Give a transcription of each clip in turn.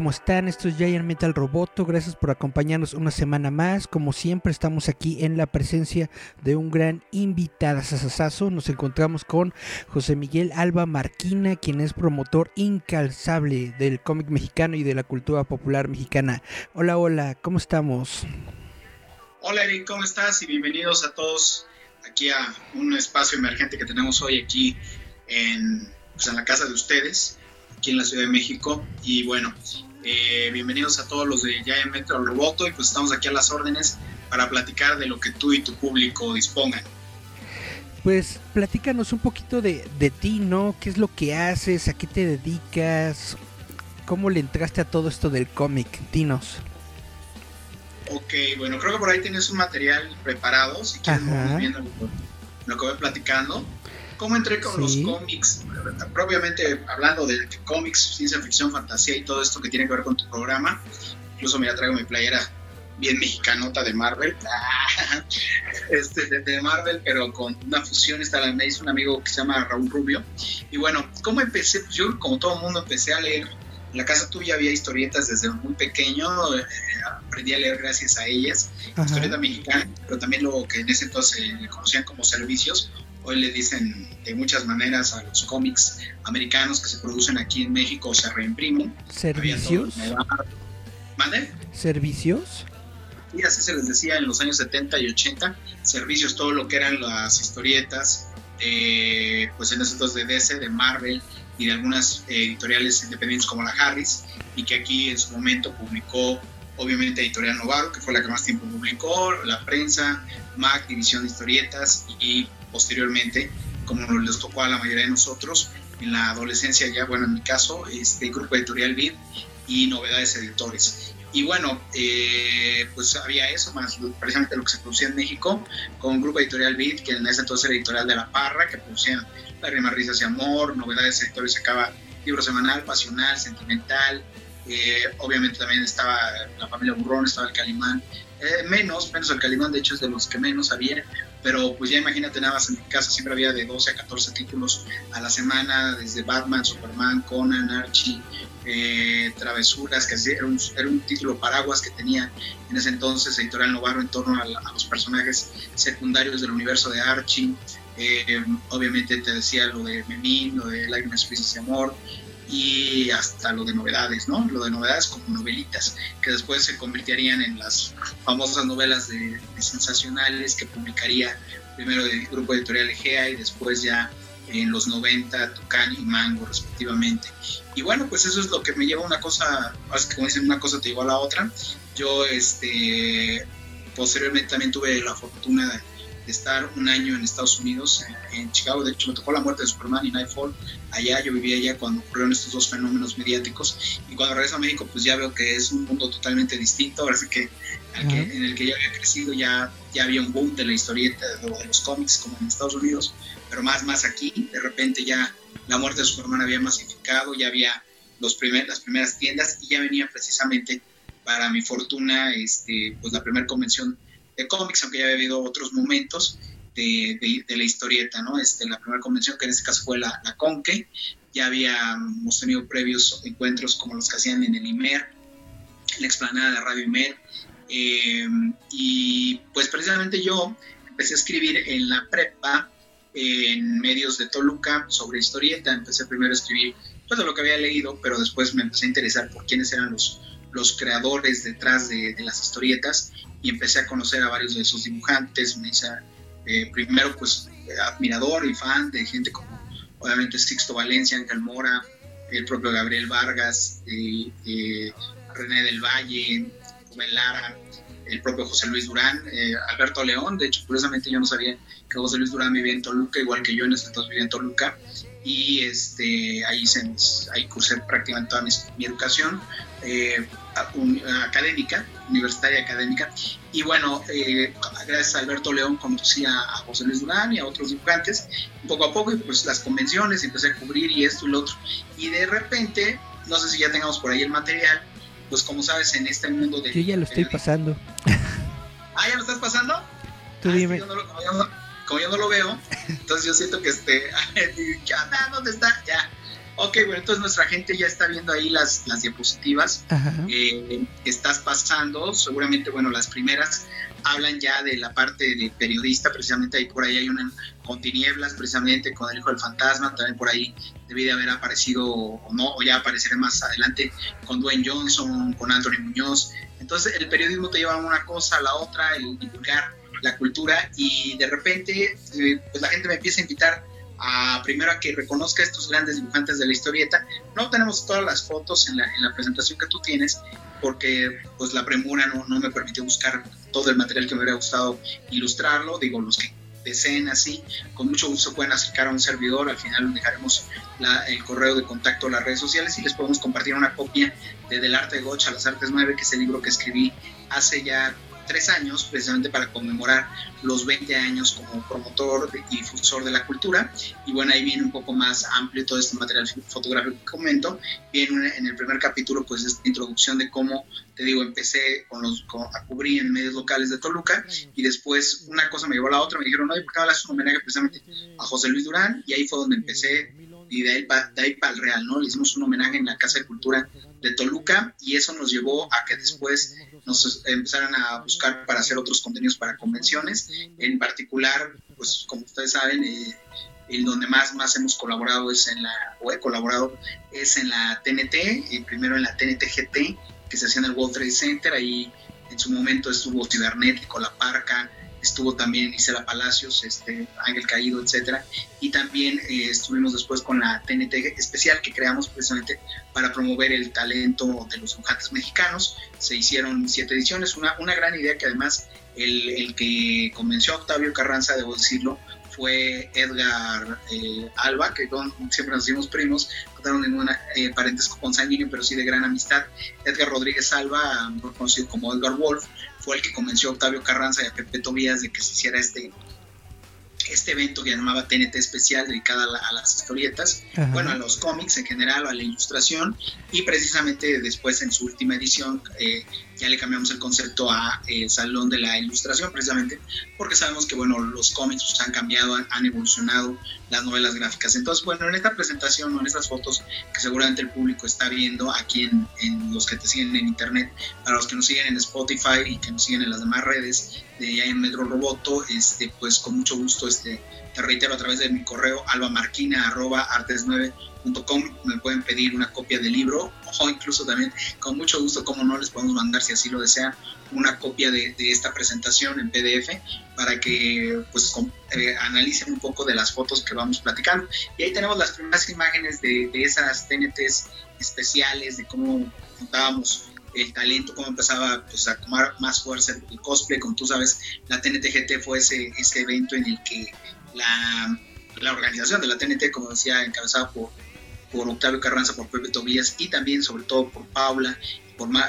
¿Cómo están? Esto es Giant Metal Roboto, gracias por acompañarnos una semana más. Como siempre estamos aquí en la presencia de un gran invitado sasasazo. Nos encontramos con José Miguel Alba Marquina, quien es promotor incalzable del cómic mexicano y de la cultura popular mexicana. Hola, hola, ¿cómo estamos? Hola Eric, ¿cómo estás? Y bienvenidos a todos aquí a un espacio emergente que tenemos hoy aquí en, pues, en la casa de ustedes aquí en la Ciudad de México. Y bueno, eh, bienvenidos a todos los de Ya Metro Roboto y pues estamos aquí a las órdenes para platicar de lo que tú y tu público dispongan. Pues platícanos un poquito de, de ti, ¿no? ¿Qué es lo que haces? ¿A qué te dedicas? ¿Cómo le entraste a todo esto del cómic? Dinos. Ok, bueno, creo que por ahí tienes un material preparado, si quieres viendo lo que voy platicando cómo entré con los cómics, propiamente hablando de cómics, ciencia ficción, fantasía y todo esto que tiene que ver con tu programa. Incluso, mira, traigo mi playera bien mexicanota de Marvel, este, de, Marvel, pero con una fusión, está la, me hizo un amigo que se llama Raúl Rubio. Y bueno, ¿cómo empecé? Pues yo, como todo el mundo, empecé a leer. En la casa tuya había historietas desde muy pequeño, eh, aprendí a leer gracias a ellas, historieta mexicana, pero también lo que en ese entonces le conocían como servicios, hoy le dicen de muchas maneras a los cómics americanos que se producen aquí en México o se reimprimen. ¿Servicios? ¿Mande? ¿Servicios? Y así se les decía en los años 70 y 80, servicios, todo lo que eran las historietas, pues en esos de DC, de Marvel y de algunas editoriales independientes como la Harris, y que aquí en su momento publicó obviamente Editorial Novaro, que fue la que más tiempo publicó, la prensa, MAC, División de Historietas y posteriormente, como les tocó a la mayoría de nosotros, en la adolescencia ya, bueno, en mi caso, este grupo editorial BID y novedades editores. Y bueno, eh, pues había eso, más precisamente lo que se producía en México, con un grupo editorial BID, que en ese entonces era editorial de La Parra, que producía Lágrimas, Risas y Amor, novedades editores, sacaba libro semanal, pasional, sentimental, eh, obviamente también estaba la familia Burrón, estaba el Calimán, eh, menos, menos el Calimán, de hecho es de los que menos había, pero pues ya imagínate nada más en mi casa siempre había de 12 a 14 títulos a la semana, desde Batman, Superman, Conan, Archie, eh, Travesuras, que era un, era un, título paraguas que tenía en ese entonces Editorial Novarro en torno a, los personajes secundarios del universo de Archie. Eh, obviamente te decía lo de Memín, lo de Lágrimas, y Amor, y hasta lo de novedades, ¿no? Lo de novedades como novelitas, que después se convertirían en las famosas novelas de, sensacionales que publicaría primero el grupo editorial Egea y después ya en los 90 Tucán y Mango respectivamente. Y bueno, pues eso es lo que me lleva a una cosa, como dicen, una cosa te llevó a la otra. Yo este posteriormente también tuve la fortuna de estar un año en Estados Unidos, en, Chicago. De hecho, me tocó la muerte de Superman y Nightfall. Allá yo vivía allá cuando ocurrieron estos dos fenómenos mediáticos. Y cuando regreso a México, pues ya veo que es un mundo totalmente distinto. Ahora sí que, en el que yo había crecido ya, ya había un boom de la historieta, de, de los cómics, como en Estados Unidos, pero más, más aquí. De repente ya la muerte de Superman había masificado, ya había los primer, las primeras tiendas y ya venía precisamente, para mi fortuna, este, pues la primera convención de cómics, aunque ya había habido otros momentos de, la historieta, ¿no? Este, la primera convención, que en este caso fue la, la Conque, ya habíamos tenido previos encuentros como los que hacían en el IMER, la explanada de Radio IMER, eh, y pues precisamente yo empecé a escribir en la prepa, en medios de Toluca, sobre historieta, empecé primero a escribir pues de lo que había leído, pero después me empecé a interesar por quiénes eran los, los creadores detrás de, de las historietas y empecé a conocer a varios de esos dibujantes. Me hice eh, primero pues admirador y fan de gente como obviamente Sixto Valencia, Ángel Mora, el propio Gabriel Vargas, eh, eh, René del Valle, Rubén Lara, el propio José Luis Durán, Alberto León, de hecho, curiosamente yo no sabía que José Luis Durán vivía en Toluca, igual que yo en ese entonces vivía en Toluca, y este, ahí, se, ahí cursé prácticamente toda mi, educación académica, universitaria académica, y bueno, eh, gracias a Alberto León conocí a, José Luis Durán y a otros dibujantes, poco a poco, y pues las convenciones, empecé a cubrir y esto y lo otro, y de repente, no sé si ya tengamos por ahí el material, pues como sabes, en este mundo de... Yo ya lo estoy pasando. Ah, ¿ya lo estás pasando? Tú ah, dime. como, yo no, lo veo, entonces yo siento que este... ¿Qué onda? ¿Dónde está? Ya. Ok, bueno, entonces nuestra gente ya está viendo ahí las, las diapositivas. Eh, estás pasando, seguramente, bueno, las primeras hablan ya de la parte de periodista, precisamente ahí por ahí hay una con tinieblas, precisamente con el hijo del fantasma, también por ahí debí de haber aparecido o no, o ya apareceré más adelante con Dwayne Johnson, con Anthony Muñoz. Entonces el periodismo te lleva una cosa a la otra, el divulgar la cultura y de repente eh, pues la gente me empieza a invitar a primero a que reconozca a estos grandes dibujantes de la historieta. No tenemos todas las fotos en la, en la presentación que tú tienes, porque pues la premura no, no, me permitió buscar todo el material que me hubiera gustado ilustrarlo, digo, los que deseen así, con mucho gusto pueden acercar a un servidor, al final dejaremos el correo de contacto a las redes sociales y les podemos compartir una copia de Del Arte de Gocha las Artes 9, que es el libro que escribí hace ya tres años, precisamente para conmemorar los 20 años como promotor y difusor de la cultura. Y bueno, ahí viene un poco más amplio todo este material fotográfico que comento. Viene en el primer capítulo, pues, esta introducción de cómo, te digo, empecé con los, a cubrir en medios locales de Toluca y después una cosa me llevó a la otra. Me dijeron, no, ¿por qué hablas un homenaje precisamente a José Luis Durán? Y ahí fue donde empecé y de ahí para el real, ¿no? Le hicimos un homenaje en la Casa de Cultura de Toluca y eso nos llevó a que después nos empezaran a buscar para hacer otros contenidos para convenciones. En particular, pues como ustedes saben, eh, en donde más, más hemos colaborado es en la, o he colaborado, es en la TNT, y primero en la TNT GT, que se hacía en el World Trade Center, ahí en su momento estuvo Cibernético, La Parca, estuvo también Isela Palacios, este, Ángel Caído, etcétera, y también eh, estuvimos después con la TNT especial que creamos precisamente para promover el talento de los dibujantes mexicanos. Se hicieron siete ediciones, una, una gran idea que además el, el que convenció a Octavio Carranza, debo decirlo, fue Edgar eh, Alba, que siempre nos hicimos primos, no tenemos ningún eh, parentesco consanguíneo, pero sí de gran amistad. Edgar Rodríguez Alba, conocido como Edgar Wolf, fue el que convenció a Octavio Carranza y a Pepe Tobías de que se hiciera este, este evento que llamaba TNT Especial, dedicada a, las historietas, bueno, a los cómics en general, a la ilustración, y precisamente después en su última edición eh, ya le cambiamos el concepto a eh, Salón de la Ilustración, precisamente porque sabemos que, bueno, los cómics pues, han cambiado, han, evolucionado, las novelas gráficas. Entonces, bueno, en esta presentación o en estas fotos que seguramente el público está viendo aquí en, los que te siguen en internet, para los que nos siguen en Spotify y que nos siguen en las demás redes de en Metro Roboto, este, pues con mucho gusto este, te reitero a través de mi correo albamarquina.artes9 me pueden pedir una copia del libro o incluso también con mucho gusto, como no, les podemos mandar si así lo desean, una copia de, esta presentación en PDF para que pues eh, analicen un poco de las fotos que vamos platicando. Y ahí tenemos las primeras imágenes de, esas TNTs especiales, de cómo contábamos el talento, cómo empezaba pues, a tomar más fuerza el, cosplay, como tú sabes, la TNT GT fue ese, ese evento en el que la, la organización de la TNT, como decía, encabezada por por Octavio Carranza, por Pepe Tobías y también sobre todo por Paula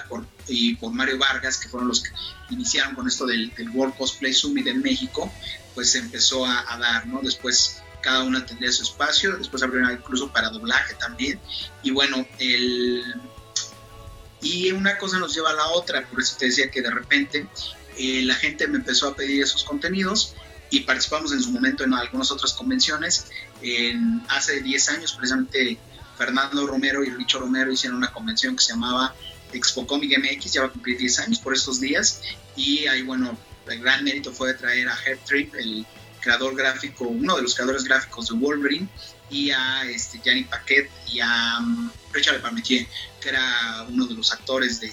por, y por Mario Vargas, que fueron los que iniciaron con esto del, World Cosplay Summit en México, pues se empezó a, dar, ¿no? Después cada una tendría su espacio, después abrieron incluso para doblaje también, y bueno, el... Y una cosa nos lleva a la otra, por eso te decía que de repente eh, la gente me empezó a pedir esos contenidos y participamos en su momento en algunas otras convenciones. En, hace 10 años, precisamente, Fernando Romero y Richo Romero hicieron una convención que se llamaba Expo Comic MX, ya va a cumplir 10 años por estos días, y ahí, bueno, el gran mérito fue de traer a Herb Trip, el creador gráfico, uno de los creadores gráficos de Wolverine, y a este, Gianni Paquet y a um, Richard Parmentier, que era uno de los actores de,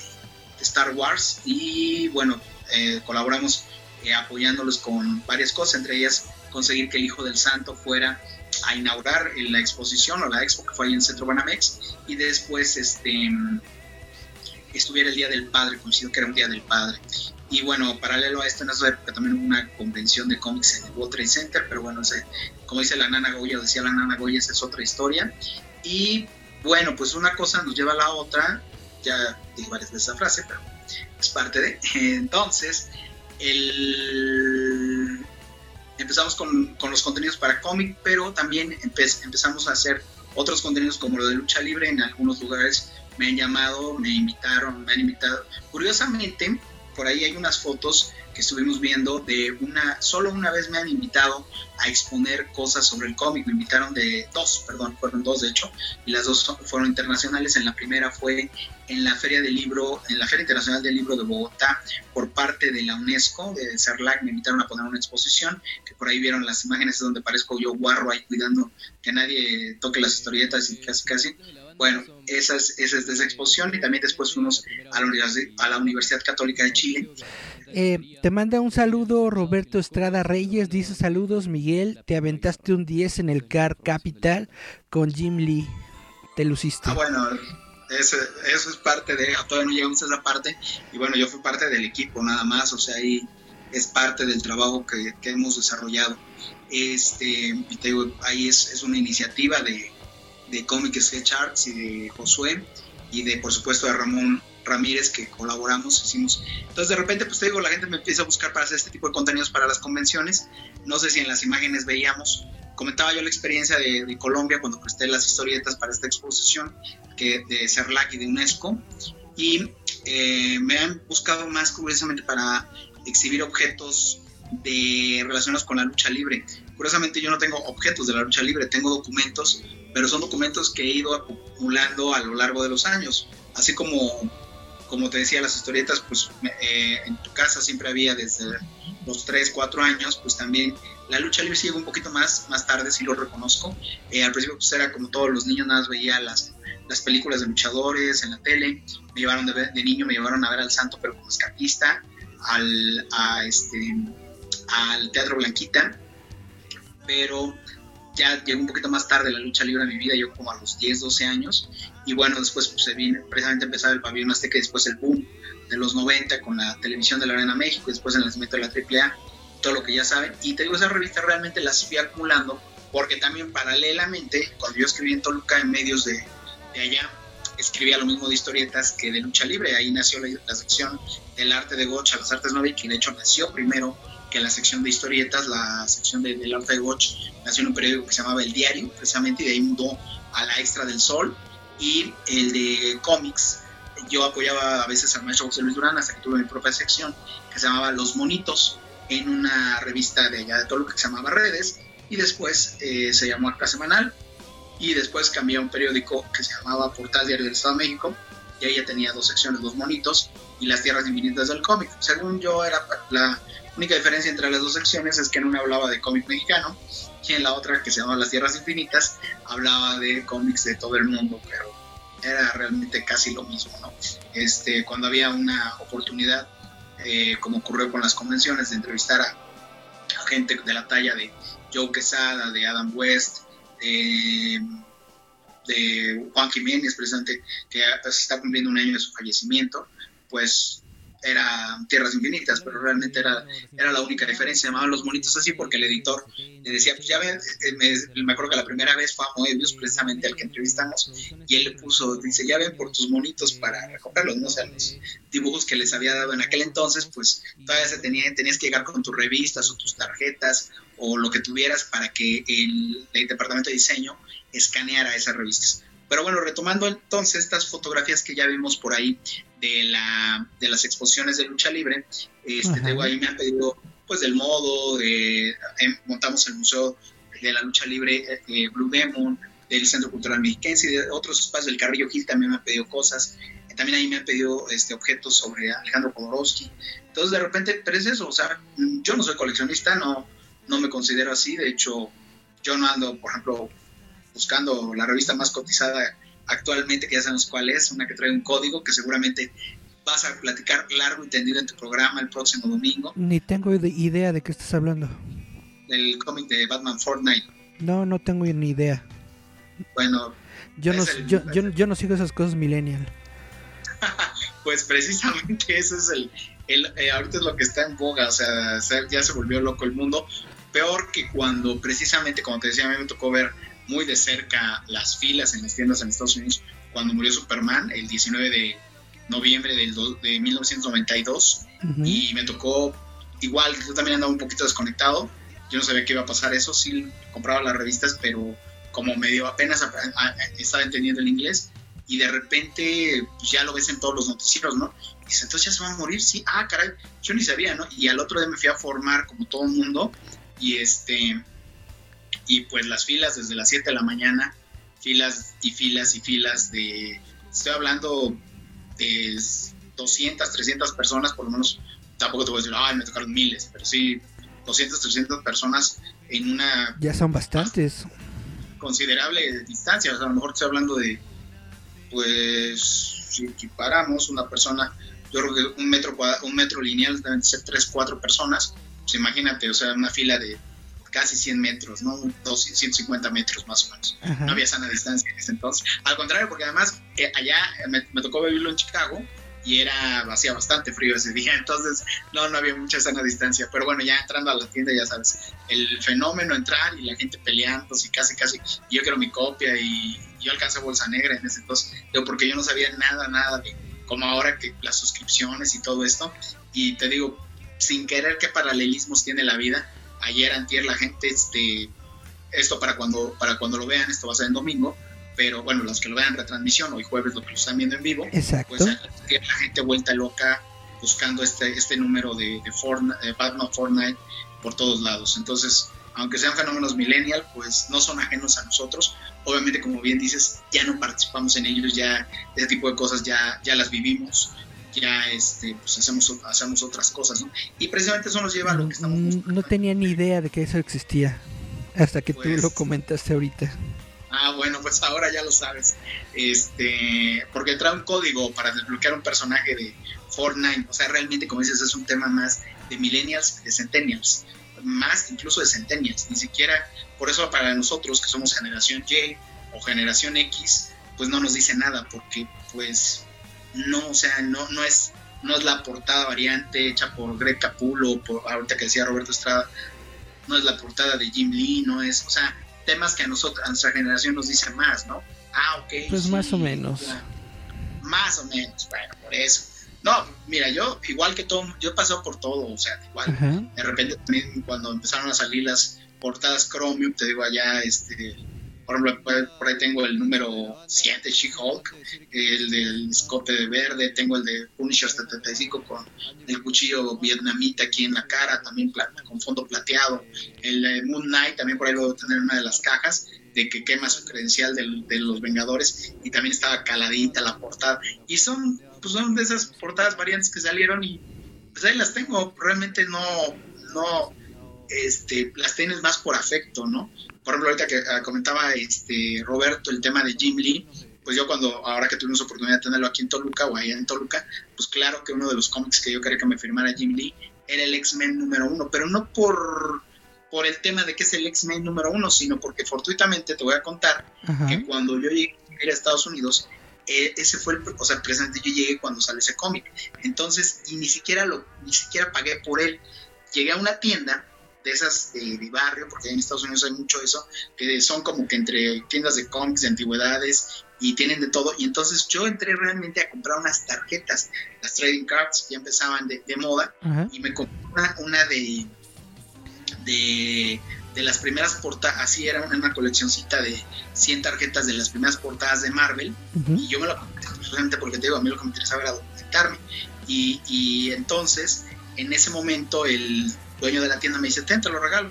Star Wars, y bueno, eh, colaboramos eh, apoyándolos con varias cosas, entre ellas conseguir que el Hijo del Santo fuera a inaugurar la exposición o la expo que fue ahí en Centro Banamex y después este estuviera el Día del Padre, coincidió que era un Día del Padre. Y bueno, paralelo a esto, en esa época también hubo una convención de cómics en el World Trade Center, pero bueno, como dice la Nana Goya, decía la Nana Goya, esa es otra historia. Y bueno, pues una cosa nos lleva a la otra, ya dije varias veces esa frase, pero es parte de. Entonces, el, empezamos con, con, los contenidos para cómic, pero también empezamos a hacer otros contenidos como lo de lucha libre en algunos lugares. Me han llamado, me invitaron, me han invitado. Curiosamente, por ahí hay unas fotos que estuvimos viendo de una, solo una vez me han invitado a exponer cosas sobre el cómic, me invitaron de dos, perdón, fueron dos de hecho, y las dos fueron internacionales, en la primera fue en la Feria del Libro, en la Feria Internacional del Libro de Bogotá, por parte de la UNESCO, de CERLAC, me invitaron a poner una exposición, que por ahí vieron las imágenes donde parezco yo guarro ahí cuidando que nadie toque las historietas y casi casi, bueno, esa es, esa es de esa exposición y también después fuimos a la, a la Universidad Católica de Chile eh, te manda un saludo Roberto Estrada Reyes, dice saludos Miguel, te aventaste un 10 en el Car Capital con Jim Lee, te luciste. Ah, bueno, eso, es parte de, todavía no llegamos a esa parte, y bueno, yo fui parte del equipo nada más, o sea, ahí es parte del trabajo que, que hemos desarrollado. Este, te digo, ahí es, es una iniciativa de, de Comic Sketch Arts y de Josué, y de, por supuesto, de Ramón Ramírez que colaboramos, hicimos. Entonces de repente, pues te digo, la gente me empieza a buscar para hacer este tipo de contenidos para las convenciones. No sé si en las imágenes veíamos, comentaba yo la experiencia de, Colombia cuando presté las historietas para esta exposición que, de CERLAC y de UNESCO. Y eh, me han buscado más curiosamente para exhibir objetos de relacionados con la lucha libre. Curiosamente yo no tengo objetos de la lucha libre, tengo documentos, pero son documentos que he ido acumulando a lo largo de los años. Así como como te decía, las historietas, pues eh, en tu casa siempre había desde los 3, 4 años, pues también la lucha libre llegó un poquito más, más tarde, sí lo reconozco. Eh, al principio pues era como todos los niños, nada más veía las, las películas de luchadores en la tele, me llevaron de, niño, me llevaron a ver al santo, pero como escapista, al, a este, al Teatro Blanquita, pero ya llegó un poquito más tarde la lucha libre en mi vida, yo como a los 10, 12 años, y bueno, después pues, se vino precisamente empezar el pabellón azteca después el boom de los 90 con la televisión de la Arena México, después el nacimiento de la AAA, todo lo que ya saben, y te digo, esa revista realmente las fui acumulando, porque también paralelamente, cuando yo escribí en Toluca en medios de, de allá, escribía lo mismo de historietas que de lucha libre, ahí nació la, la sección del arte de Gocha, las artes nueve, que de hecho nació primero que la sección de historietas, la sección de, del arte de Watch, nació en un periódico que se llamaba El Diario, precisamente, y de ahí mudó a la Extra del Sol, y el de cómics, yo apoyaba a veces al maestro José Luis Durán hasta que tuve mi propia sección, que se llamaba Los Monitos, en una revista de allá de lo que se llamaba Redes, y después eh, se llamó Acta Semanal, y después cambié a un periódico que se llamaba Portal Diario del Estado de México, y ahí ya tenía dos secciones, Los Monitos y Las Tierras Infinitas del cómic. Según yo era la única diferencia entre las dos secciones es que en una hablaba de cómic mexicano y en la otra, que se llama Las Tierras Infinitas, hablaba de cómics de todo el mundo, pero era realmente casi lo mismo, ¿no? Este, cuando había una oportunidad, eh, como ocurrió con las convenciones, de entrevistar a, gente de la talla de Joe Quesada, de Adam West, de, de Juan Jiménez, precisamente, que se está cumpliendo un año de su fallecimiento, pues era Tierras Infinitas, pero realmente era, era la única diferencia. Llamaban los monitos así porque el editor le decía, pues ya ven, eh, me, me acuerdo que la primera vez fue a Moebius, precisamente al que entrevistamos, y él le puso, dice, ya ven por tus monitos para recogerlos, ¿no? O sea, los dibujos que les había dado en aquel entonces, pues todavía se tenía, tenías que llegar con tus revistas o tus tarjetas o lo que tuvieras para que el, el departamento de diseño escaneara esas revistas. Pero bueno, retomando entonces estas fotografías que ya vimos por ahí de, la, de las exposiciones de lucha libre, este, de ahí me han pedido pues del modo, de, em, montamos el Museo de la Lucha Libre eh, Blue Demon, del Centro Cultural Mexiquense y de otros espacios del Carrillo Gil también me han pedido cosas. También ahí me han pedido este, objetos sobre Alejandro Jodorowsky. Entonces, de repente, pero es eso, o sea, yo no soy coleccionista, no, no me considero así. De hecho, yo no ando, por ejemplo, buscando la revista más cotizada actualmente, que ya sabemos cuál es, una que trae un código que seguramente vas a platicar largo y tendido en tu programa el próximo domingo. Ni tengo idea de qué estás hablando. Del cómic de Batman Fortnite. No, no tengo ni idea. Bueno, Yo no, el- yo, yo, yo no sigo esas cosas millennial. pues precisamente ese es el, el eh, ahorita es lo que está en boga, o sea, se- ya se volvió loco el mundo, peor que cuando precisamente, como te decía, a mí me tocó ver muy de cerca las filas en las tiendas en Estados Unidos cuando murió Superman el 19 de noviembre del de 1992 Ujú. y me tocó igual, yo también andaba un poquito desconectado, yo no sabía que iba a pasar eso, sí compraba las revistas, pero como medio apenas a- a- estaba entendiendo el inglés y de repente pues, ya lo ves en todos los noticieros, ¿no? Y dices, entonces ya se van a morir, sí, ah, caray, yo ni sabía, ¿no? Y al otro día me fui a formar como todo el mundo y este, y pues las filas desde las 7 de la mañana, filas y filas y filas de, estoy hablando de 200, 300 personas, por lo menos, tampoco te voy a decir, ay, me tocaron miles, pero sí, 200, 300 personas en una Ya son bastantes. considerable distancia. O sea, a lo mejor estoy hablando de, pues, si equiparamos una persona, yo creo que un metro, un metro lineal deben ser 3, 4 personas. Pues imagínate, o sea, una fila de casi 100 metros, ¿no? 200, 150 metros más o menos. Ajá. No había sana distancia en ese entonces. Al contrario, porque además eh, allá me, me tocó vivirlo en Chicago y era hacía bastante frío ese día, entonces no, no había mucha sana distancia. Pero bueno, ya entrando a la tienda, ya sabes, el fenómeno entrar y la gente peleando, y casi, casi, yo quiero mi copia y yo alcancé bolsa negra en ese entonces, digo, porque yo no sabía nada, nada de como ahora que las suscripciones y todo esto. Y te digo, sin querer qué paralelismos tiene la vida, ayer, antier, la gente, este, esto para cuando, para cuando lo vean, esto va a ser en domingo, pero bueno, los que lo vean en retransmisión, hoy jueves los que lo están viendo en vivo, Exacto. pues la gente vuelta loca buscando este, este número de, de, Fortnite, de Batman Fortnite por todos lados. Entonces, aunque sean fenómenos millennial, pues no son ajenos a nosotros. Obviamente, como bien dices, ya no participamos en ellos, ya ese tipo de cosas ya, ya las vivimos, ya este, pues hacemos, hacemos otras cosas, ¿no? Y precisamente eso nos lleva a lo que estamos buscando. No tenía ni idea de que eso existía. Hasta que tú Pues- lo comentaste ahorita. Ah, bueno, pues ahora ya lo sabes. Este, porque trae un código para desbloquear un personaje de Fortnite. O sea, realmente, como dices, es un tema más de millennials, de centennials. Más incluso de centennials. Ni siquiera, por eso para nosotros que somos generación Y o generación X, pues no nos dice nada, porque pues no, o sea, no, no es no es la portada variante hecha por Greg Capullo, por ahorita que decía Roberto Estrada, no es la portada de Jim Lee, no es, o sea, temas que a nosotros, a nuestra generación nos dicen más, ¿no? Ah, ok. Pues sí, más o menos. ya. Más o menos, bueno, por eso. No, mira, yo igual que todo, yo he pasado por todo, o sea, igual. Ajá. De repente también cuando empezaron a salir las portadas Chromium, te digo allá, este, por ejemplo, por, ahí tengo el número 7 She-Hulk, el del escote de verde, tengo el de Punisher 75 con el cuchillo vietnamita aquí en la cara, también con fondo plateado, el de Moon Knight, también por ahí lo debo tener en una de las cajas, de que quema su credencial del- de, los Vengadores, y también estaba caladita la portada, y son, pues son de esas portadas variantes que salieron y pues ahí las tengo, realmente no, no, este, las tienes más por afecto, ¿no? Por ejemplo, ahorita que ah, comentaba este Roberto el tema de Jim Lee, pues yo cuando, ahora que tuvimos oportunidad de tenerlo aquí en Toluca o allá en Toluca, pues claro que uno de los cómics que yo quería que me firmara Jim Lee era el X-Men número uno, pero no por, por el tema de que es el X-Men número uno, sino porque fortuitamente te voy a contar Ajá. que cuando yo llegué a Estados Unidos, eh, ese fue el, o sea, precisamente yo llegué cuando sale ese cómic. Entonces, y ni siquiera lo, ni siquiera pagué por él. Llegué a una tienda de esas de, de barrio, porque en Estados Unidos hay mucho eso, que son como que entre tiendas de cómics, de antigüedades, y tienen de todo. Y entonces yo entré realmente a comprar unas tarjetas, las trading cards, ya empezaban de, de moda, y me compré una, una de, de, de las primeras portadas, así era una, una coleccioncita de 100 tarjetas de las primeras portadas de Marvel, y yo me la compré precisamente porque te digo, a mí lo que me interesaba era documentarme. Y, y entonces, en ese momento, el dueño de la tienda me dice, ten, te lo regalo.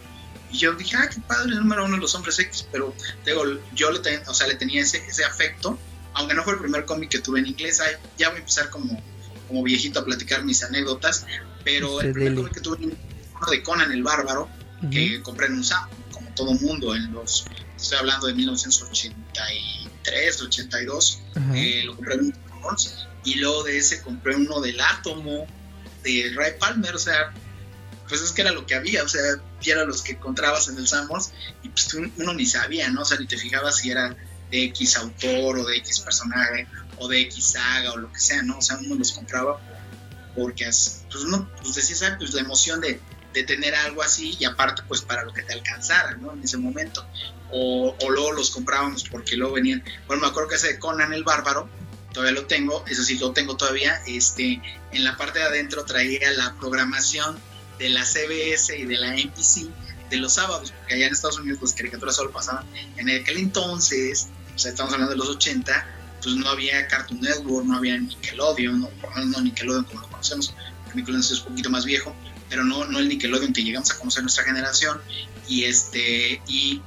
Y yo dije, ah, qué padre, el número uno de los hombres X, pero te digo, yo le, ten- o sea, le tenía ese, ese afecto, aunque no fue el primer cómic que tuve en inglés, ya voy a empezar como, como viejito a platicar mis anécdotas, pero el Usted primer cómic que tuve en inglés fue de Conan el Bárbaro, que compré en un SAP, como todo mundo, en los, estoy hablando de 1983, 82, Ajá. eh, lo compré en un y luego de ese compré uno del Átomo, de Ray Palmer, o sea, pues es que era lo que había, o sea, era los que encontrabas en el Samos y pues uno ni sabía, ¿no? O sea, ni te fijabas si era de X autor o de X personaje o de X saga o lo que sea, ¿no? O sea, uno los compraba porque pues uno pues decía, Pues la emoción de, de tener algo así y aparte pues para lo que te alcanzara, ¿no? En ese momento. O, o, luego los comprábamos porque luego venían, bueno, me acuerdo que ese de Conan el Bárbaro, todavía lo tengo, eso sí lo tengo todavía, este, en la parte de adentro traía la programación de la CBS y de la NBC de los sábados, porque allá en Estados Unidos las caricaturas solo pasaban. En aquel entonces, o sea, estamos hablando de los 80, pues no había Cartoon Network, no había Nickelodeon, no, no Nickelodeon como lo conocemos, Nickelodeon es un poquito más viejo, pero no, no el Nickelodeon que llegamos a conocer nuestra generación, y este, y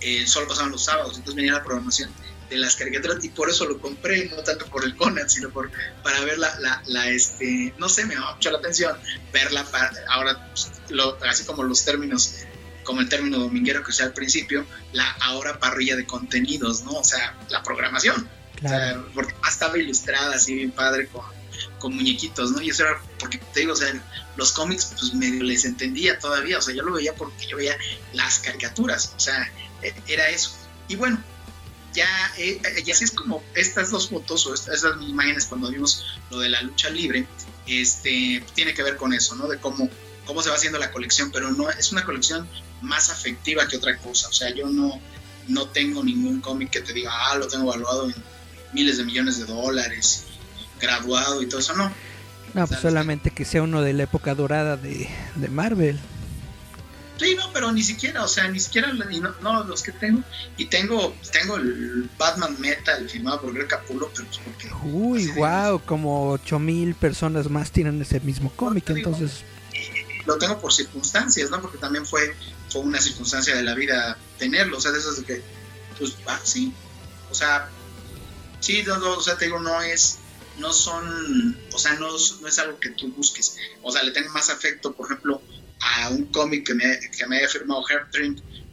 eh, solo pasaban los sábados, entonces venía la programación de las caricaturas y por eso lo compré, no tanto por el Conan, sino por, para ver la, la, este, no sé, me llamó mucho la atención verla para, ahora, pues, lo, así como los términos, como el término dominguero que usé al principio, la ahora parrilla de contenidos, ¿no? O sea, la programación. O sea, porque estaba ilustrada así bien padre con, con muñequitos, ¿no? Y eso era porque te digo, o sea, los cómics pues medio les entendía todavía, o sea, yo lo veía porque yo veía las caricaturas, o sea, e, era eso. Y bueno, ya, eh, y así es como estas dos fotos o estas, imágenes cuando vimos lo de la lucha libre, este, tiene que ver con eso, ¿no? De cómo, cómo se va haciendo la colección, pero no es una colección más afectiva que otra cosa. O sea, yo no, no tengo ningún cómic que te diga, ah, lo tengo evaluado en miles de millones de dólares, graduado y todo eso, no. No, pues solamente que sea uno de la época dorada de, de Marvel. Sí, no, pero ni siquiera, o sea, ni siquiera no, los que tengo. Y tengo tengo el Batman Metal firmado por Greg Capullo, pero pues porque. Uy, wow, como 8000 personas más tienen ese mismo cómic, entonces. Lo tengo por circunstancias, ¿no? Porque también fue, fue una circunstancia de la vida tenerlo, o sea, de esas de que, pues, ah, sí. O sea, sí, no, o sea, te digo, no es no son, o sea, no, no, es algo que tú busques. O sea, le tengo más afecto, por ejemplo, a un cómic que me, que me había firmado Herb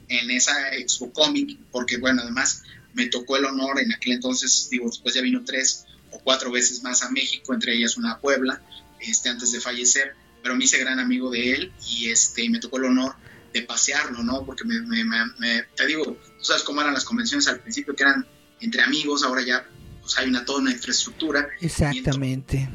en esa Expo Comic, porque bueno, además me tocó el honor en aquel entonces, digo, después ya vino tres o cuatro veces más a México, entre ellas una a Puebla, este, antes de fallecer, pero me hice gran amigo de él y este, me tocó el honor de pasearlo, ¿no? Porque me, me, te digo, tú sabes cómo eran las convenciones al principio, que eran entre amigos, ahora ya pues hay una toda una infraestructura. Exactamente.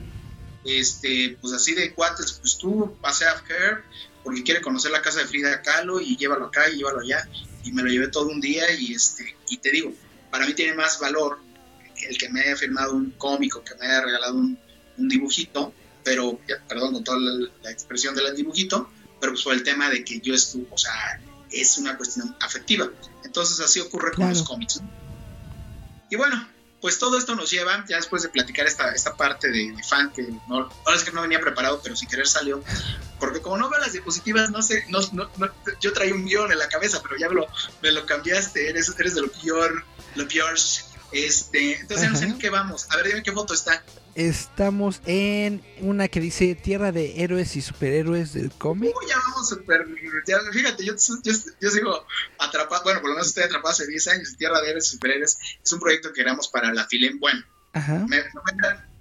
este, pues así de cuates, pues tú pasea a Herb, porque quiere conocer la casa de Frida Kahlo y llévalo acá y llévalo allá. Y me lo llevé todo un día y, este, y te digo, para mí tiene más valor el que me haya firmado un cómico, que me haya regalado un, dibujito, pero, perdón con toda la, expresión del dibujito, pero pues fue el tema de que yo estuve, o sea, es una cuestión afectiva. Entonces así ocurre con los cómics. Y bueno, pues todo esto nos lleva, ya después de platicar esta, esta parte de, fan, que no, ahora es que no venía preparado, pero sin querer salió, porque como no veo las diapositivas, no sé, no, no, yo traía un guion en la cabeza, pero ya me lo, me lo cambiaste, eres, eres de lo peor, lo peor. Este, entonces no sé en qué vamos. A ver, dime qué foto está. Estamos en una que dice Tierra de Héroes y Superhéroes del cómic. Uy, ya vamos super. fíjate, yo, yo, sigo atrapado. Bueno, por lo menos estoy atrapado hace 10 años. Tierra de Héroes y Superhéroes es un proyecto que éramos para la Filem. Bueno, Ajá.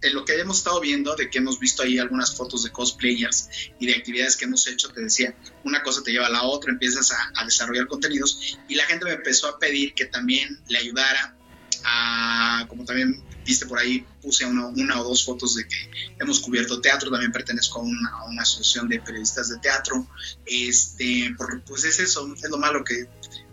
en lo que hemos estado viendo, de que hemos visto ahí algunas fotos de cosplayers y de actividades que hemos hecho, te decía, una cosa te lleva a la otra, empiezas a, a desarrollar contenidos y la gente me empezó a pedir que también le ayudara como también viste por ahí, puse una, una, o dos fotos de que hemos cubierto teatro, también pertenezco a una, una, asociación de periodistas de teatro, este, porque pues es eso, es lo malo que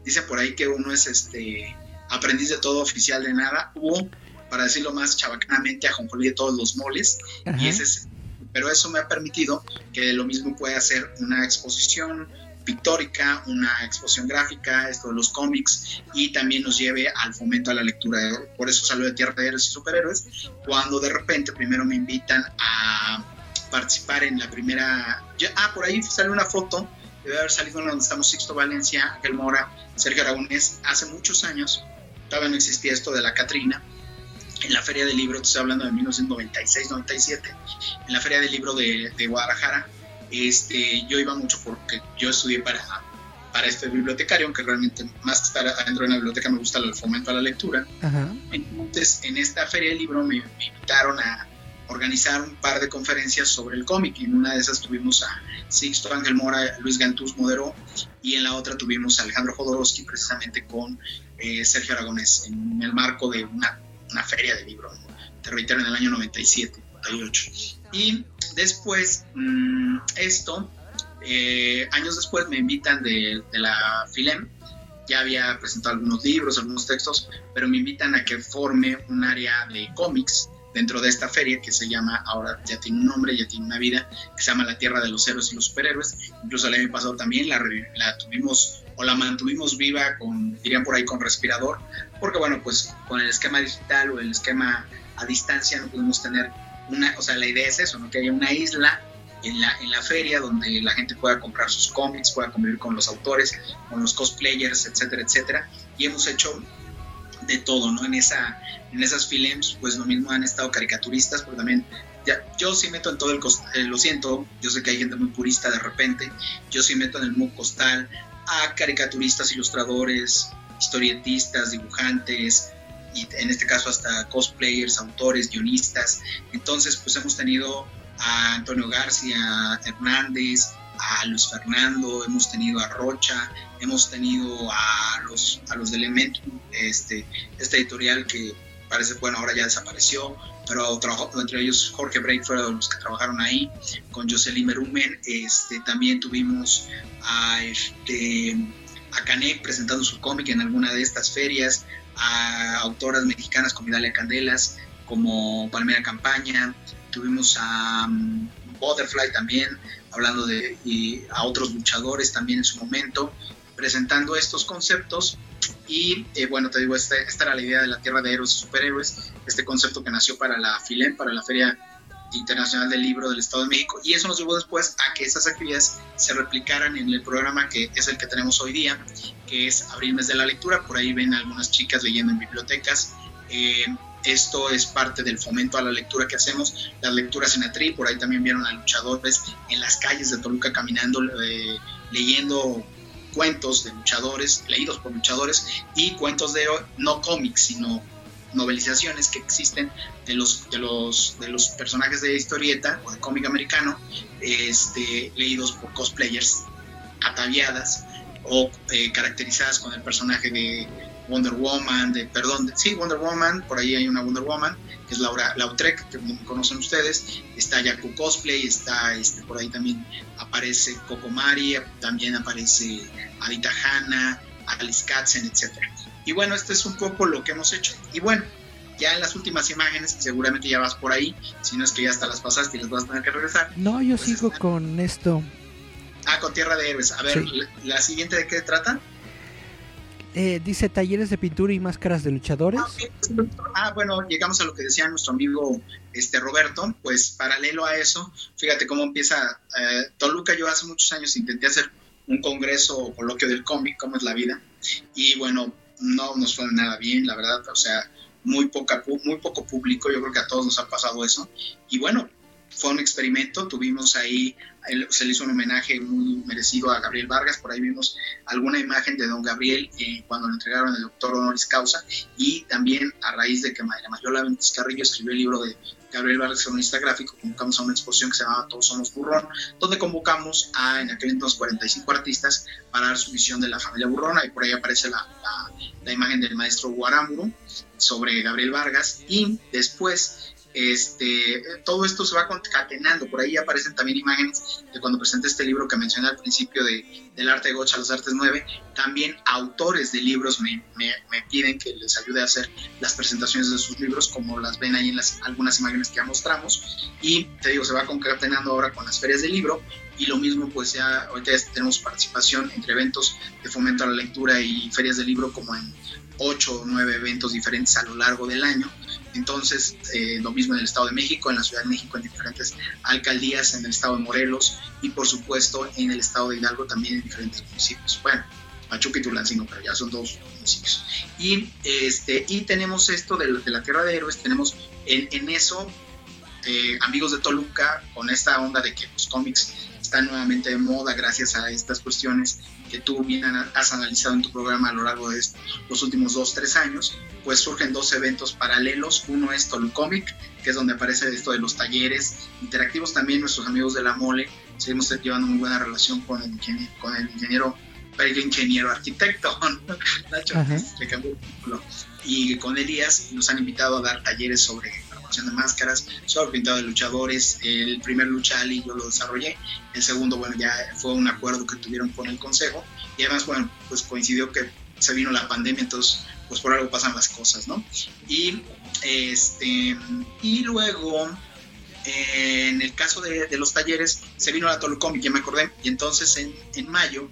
dice por ahí que uno es este aprendiz de todo, oficial de nada, o para decirlo más chabacanamente, ajonjolí de todos los moles, y ese pero eso me ha permitido que lo mismo pueda hacer una exposición, pictórica, una exposición gráfica, esto de los cómics, y también nos lleve al fomento a la lectura. Por eso salgo de Tierra de Héroes y Superhéroes, cuando de repente primero me invitan a participar en la primera... ah, por ahí sale una foto, debe haber salido donde estamos Sixto Valencia, Ángel Mora, Sergio Aragonés, hace muchos años, todavía no existía esto de la Catrina, en la Feria del Libro, te estoy hablando de 1996-97, en la Feria del Libro de Guadalajara, este, yo iba mucho porque yo estudié para, para este bibliotecario, aunque realmente más que estar adentro de una biblioteca me gusta el fomento a la lectura. Entonces, en esta feria del libro me, invitaron a, organizar un par de conferencias sobre el cómic. Y en una de esas tuvimos a Sixto Ángel Mora, Luis Gantús moderó, y en la otra tuvimos a Alejandro Jodorowsky precisamente con eh, Sergio Aragonés en el marco de una, una feria de libros, te reitero, en el año 97, 98. Y después, mmm, esto, eh, años después me invitan de, de la FILEM, ya había presentado algunos libros, algunos textos, pero me invitan a que forme un área de cómics dentro de esta feria que se llama, ahora ya tiene un nombre, ya tiene una vida, que se llama La Tierra de los Héroes y los Superhéroes. Incluso el año pasado también la, la tuvimos o la mantuvimos viva con, dirían por ahí, con respirador, porque bueno, pues con el esquema digital o el esquema a distancia no pudimos tener una, o sea, la idea es eso, ¿no? que haya una isla en la, en la feria donde la gente pueda comprar sus cómics, pueda convivir con los autores, con los cosplayers, etcétera, etcétera. Y hemos hecho de todo, ¿no? En, esa, en esas films, pues lo mismo han estado caricaturistas, pero también ya, yo sí meto en todo el eh, lo siento, yo sé que hay gente muy purista de repente, yo sí meto en el MOOC costal a caricaturistas, ilustradores, historietistas, dibujantes, y en este caso hasta cosplayers, autores, guionistas. Entonces, pues hemos tenido a Antonio García Hernández, a Luis Fernando, hemos tenido a Rocha, hemos tenido a los, a los de Elementum, este, esta editorial que parece, bueno, ahora ya desapareció, pero trabajó, entre ellos Jorge Break fueron los que trabajaron ahí, con Jocelyn Merumen, este, también tuvimos a, este, a Canek presentando su cómic en alguna de estas ferias, a autoras mexicanas como Dalia Candelas, como Palmera Campaña, tuvimos a um, Butterfly también, hablando de a otros luchadores también en su momento, presentando estos conceptos. Y eh, bueno, te digo, esta, esta, era la idea de la Tierra de Héroes y Superhéroes, este concepto que nació para la FILEM, para la Feria Internacional del Libro del Estado de México. Y eso nos llevó después a que esas actividades se replicaran en el programa que es el que tenemos hoy día, que es Abril Mes de la Lectura. Por ahí ven algunas chicas leyendo en bibliotecas. Eh, esto es parte del fomento a la lectura que hacemos, las lecturas en Atri, por ahí también vieron a luchadores en las calles de Toluca caminando, eh, leyendo cuentos de luchadores, leídos por luchadores, y cuentos de no cómics, sino novelizaciones que existen de los, de los, de los personajes de historieta o de cómic americano, este, leídos por cosplayers ataviadas o eh, caracterizadas con el personaje de Wonder Woman, de, perdón, sí, Wonder Woman, por ahí hay una Wonder Woman, que es Laura Lautrec, que conocen ustedes, está Yaku Cosplay, está, este, por ahí también aparece Coco Mari, también aparece Adita Hanna, Alice Katzen, etc. Y bueno, este es un poco lo que hemos hecho. Y bueno, ya en las últimas imágenes, seguramente ya vas por ahí, si no es que ya hasta las pasaste y las vas a tener que regresar. No, yo pues sigo está. con esto. Ah, con Tierra de Héroes. A ver, sí. la, la, siguiente de qué trata? Eh, dice talleres de pintura y máscaras de luchadores. Ah, okay. ah, bueno, llegamos a lo que decía nuestro amigo este Roberto, pues paralelo a eso, fíjate cómo empieza eh, Toluca, yo hace muchos años intenté hacer un congreso o coloquio del cómic, cómo es la vida, y bueno, no nos fue nada bien, la verdad, o sea, muy, poca, muy poco público, yo creo que a todos nos ha pasado eso, y bueno, fue un experimento, tuvimos ahí, se le hizo un homenaje muy merecido a Gabriel Vargas, por ahí vimos alguna imagen de don Gabriel eh, cuando le entregaron el doctor honoris causa y también a raíz de que María Mayola Ventis Carrillo escribió el libro de Gabriel Vargas, cronista gráfico, convocamos a una exposición que se llamaba Todos Somos Burrón, donde convocamos a en aquel entonces 45 artistas para dar su visión de la familia Burrona y por ahí aparece la, la, la imagen del maestro Guaramburu sobre Gabriel Vargas y después este, todo esto se va concatenando, por ahí aparecen también imágenes de cuando presenté este libro que mencioné al principio de, del arte de Gocha los artes 9, también autores de libros me, me, me, piden que les ayude a hacer las presentaciones de sus libros, como las ven ahí en las, algunas imágenes que ya mostramos, y te digo, se va concatenando ahora con las ferias de libro, y lo mismo pues ya ahorita ya tenemos participación entre eventos de fomento a la lectura y ferias de libro como en ocho o nueve eventos diferentes a lo largo del año. Entonces, eh, lo mismo en el Estado de México, en la Ciudad de México, en diferentes alcaldías, en el Estado de Morelos y, por supuesto, en el Estado de Hidalgo también en diferentes municipios. Bueno, Pachuca y Tulancingo, pero ya son dos municipios. Y, este, y tenemos esto de, de la Tierra de Héroes, tenemos en, eso, eh, amigos de Toluca, con esta onda de que los cómics está nuevamente de moda gracias a estas cuestiones que tú bien has analizado en tu programa a lo largo de los últimos dos, tres años, pues surgen dos eventos paralelos. Uno es Tolucomic, que es donde aparece esto de los talleres interactivos. También nuestros amigos de la Mole, seguimos llevando muy buena relación con el ingeniero, con el ingeniero, el ingeniero arquitecto, Nacho, le cambió el título. Y con Elías nos han invitado a dar talleres sobre de máscaras, sobre pintado de luchadores. El primer lucha Ali yo lo desarrollé, el segundo, bueno, ya fue un acuerdo que tuvieron con el consejo y además, bueno, pues coincidió que se vino la pandemia, entonces, pues por algo pasan las cosas, ¿no? Y, este, y luego, en el caso de, los talleres, se vino la Tolucomic, ya me acordé, y entonces en, en mayo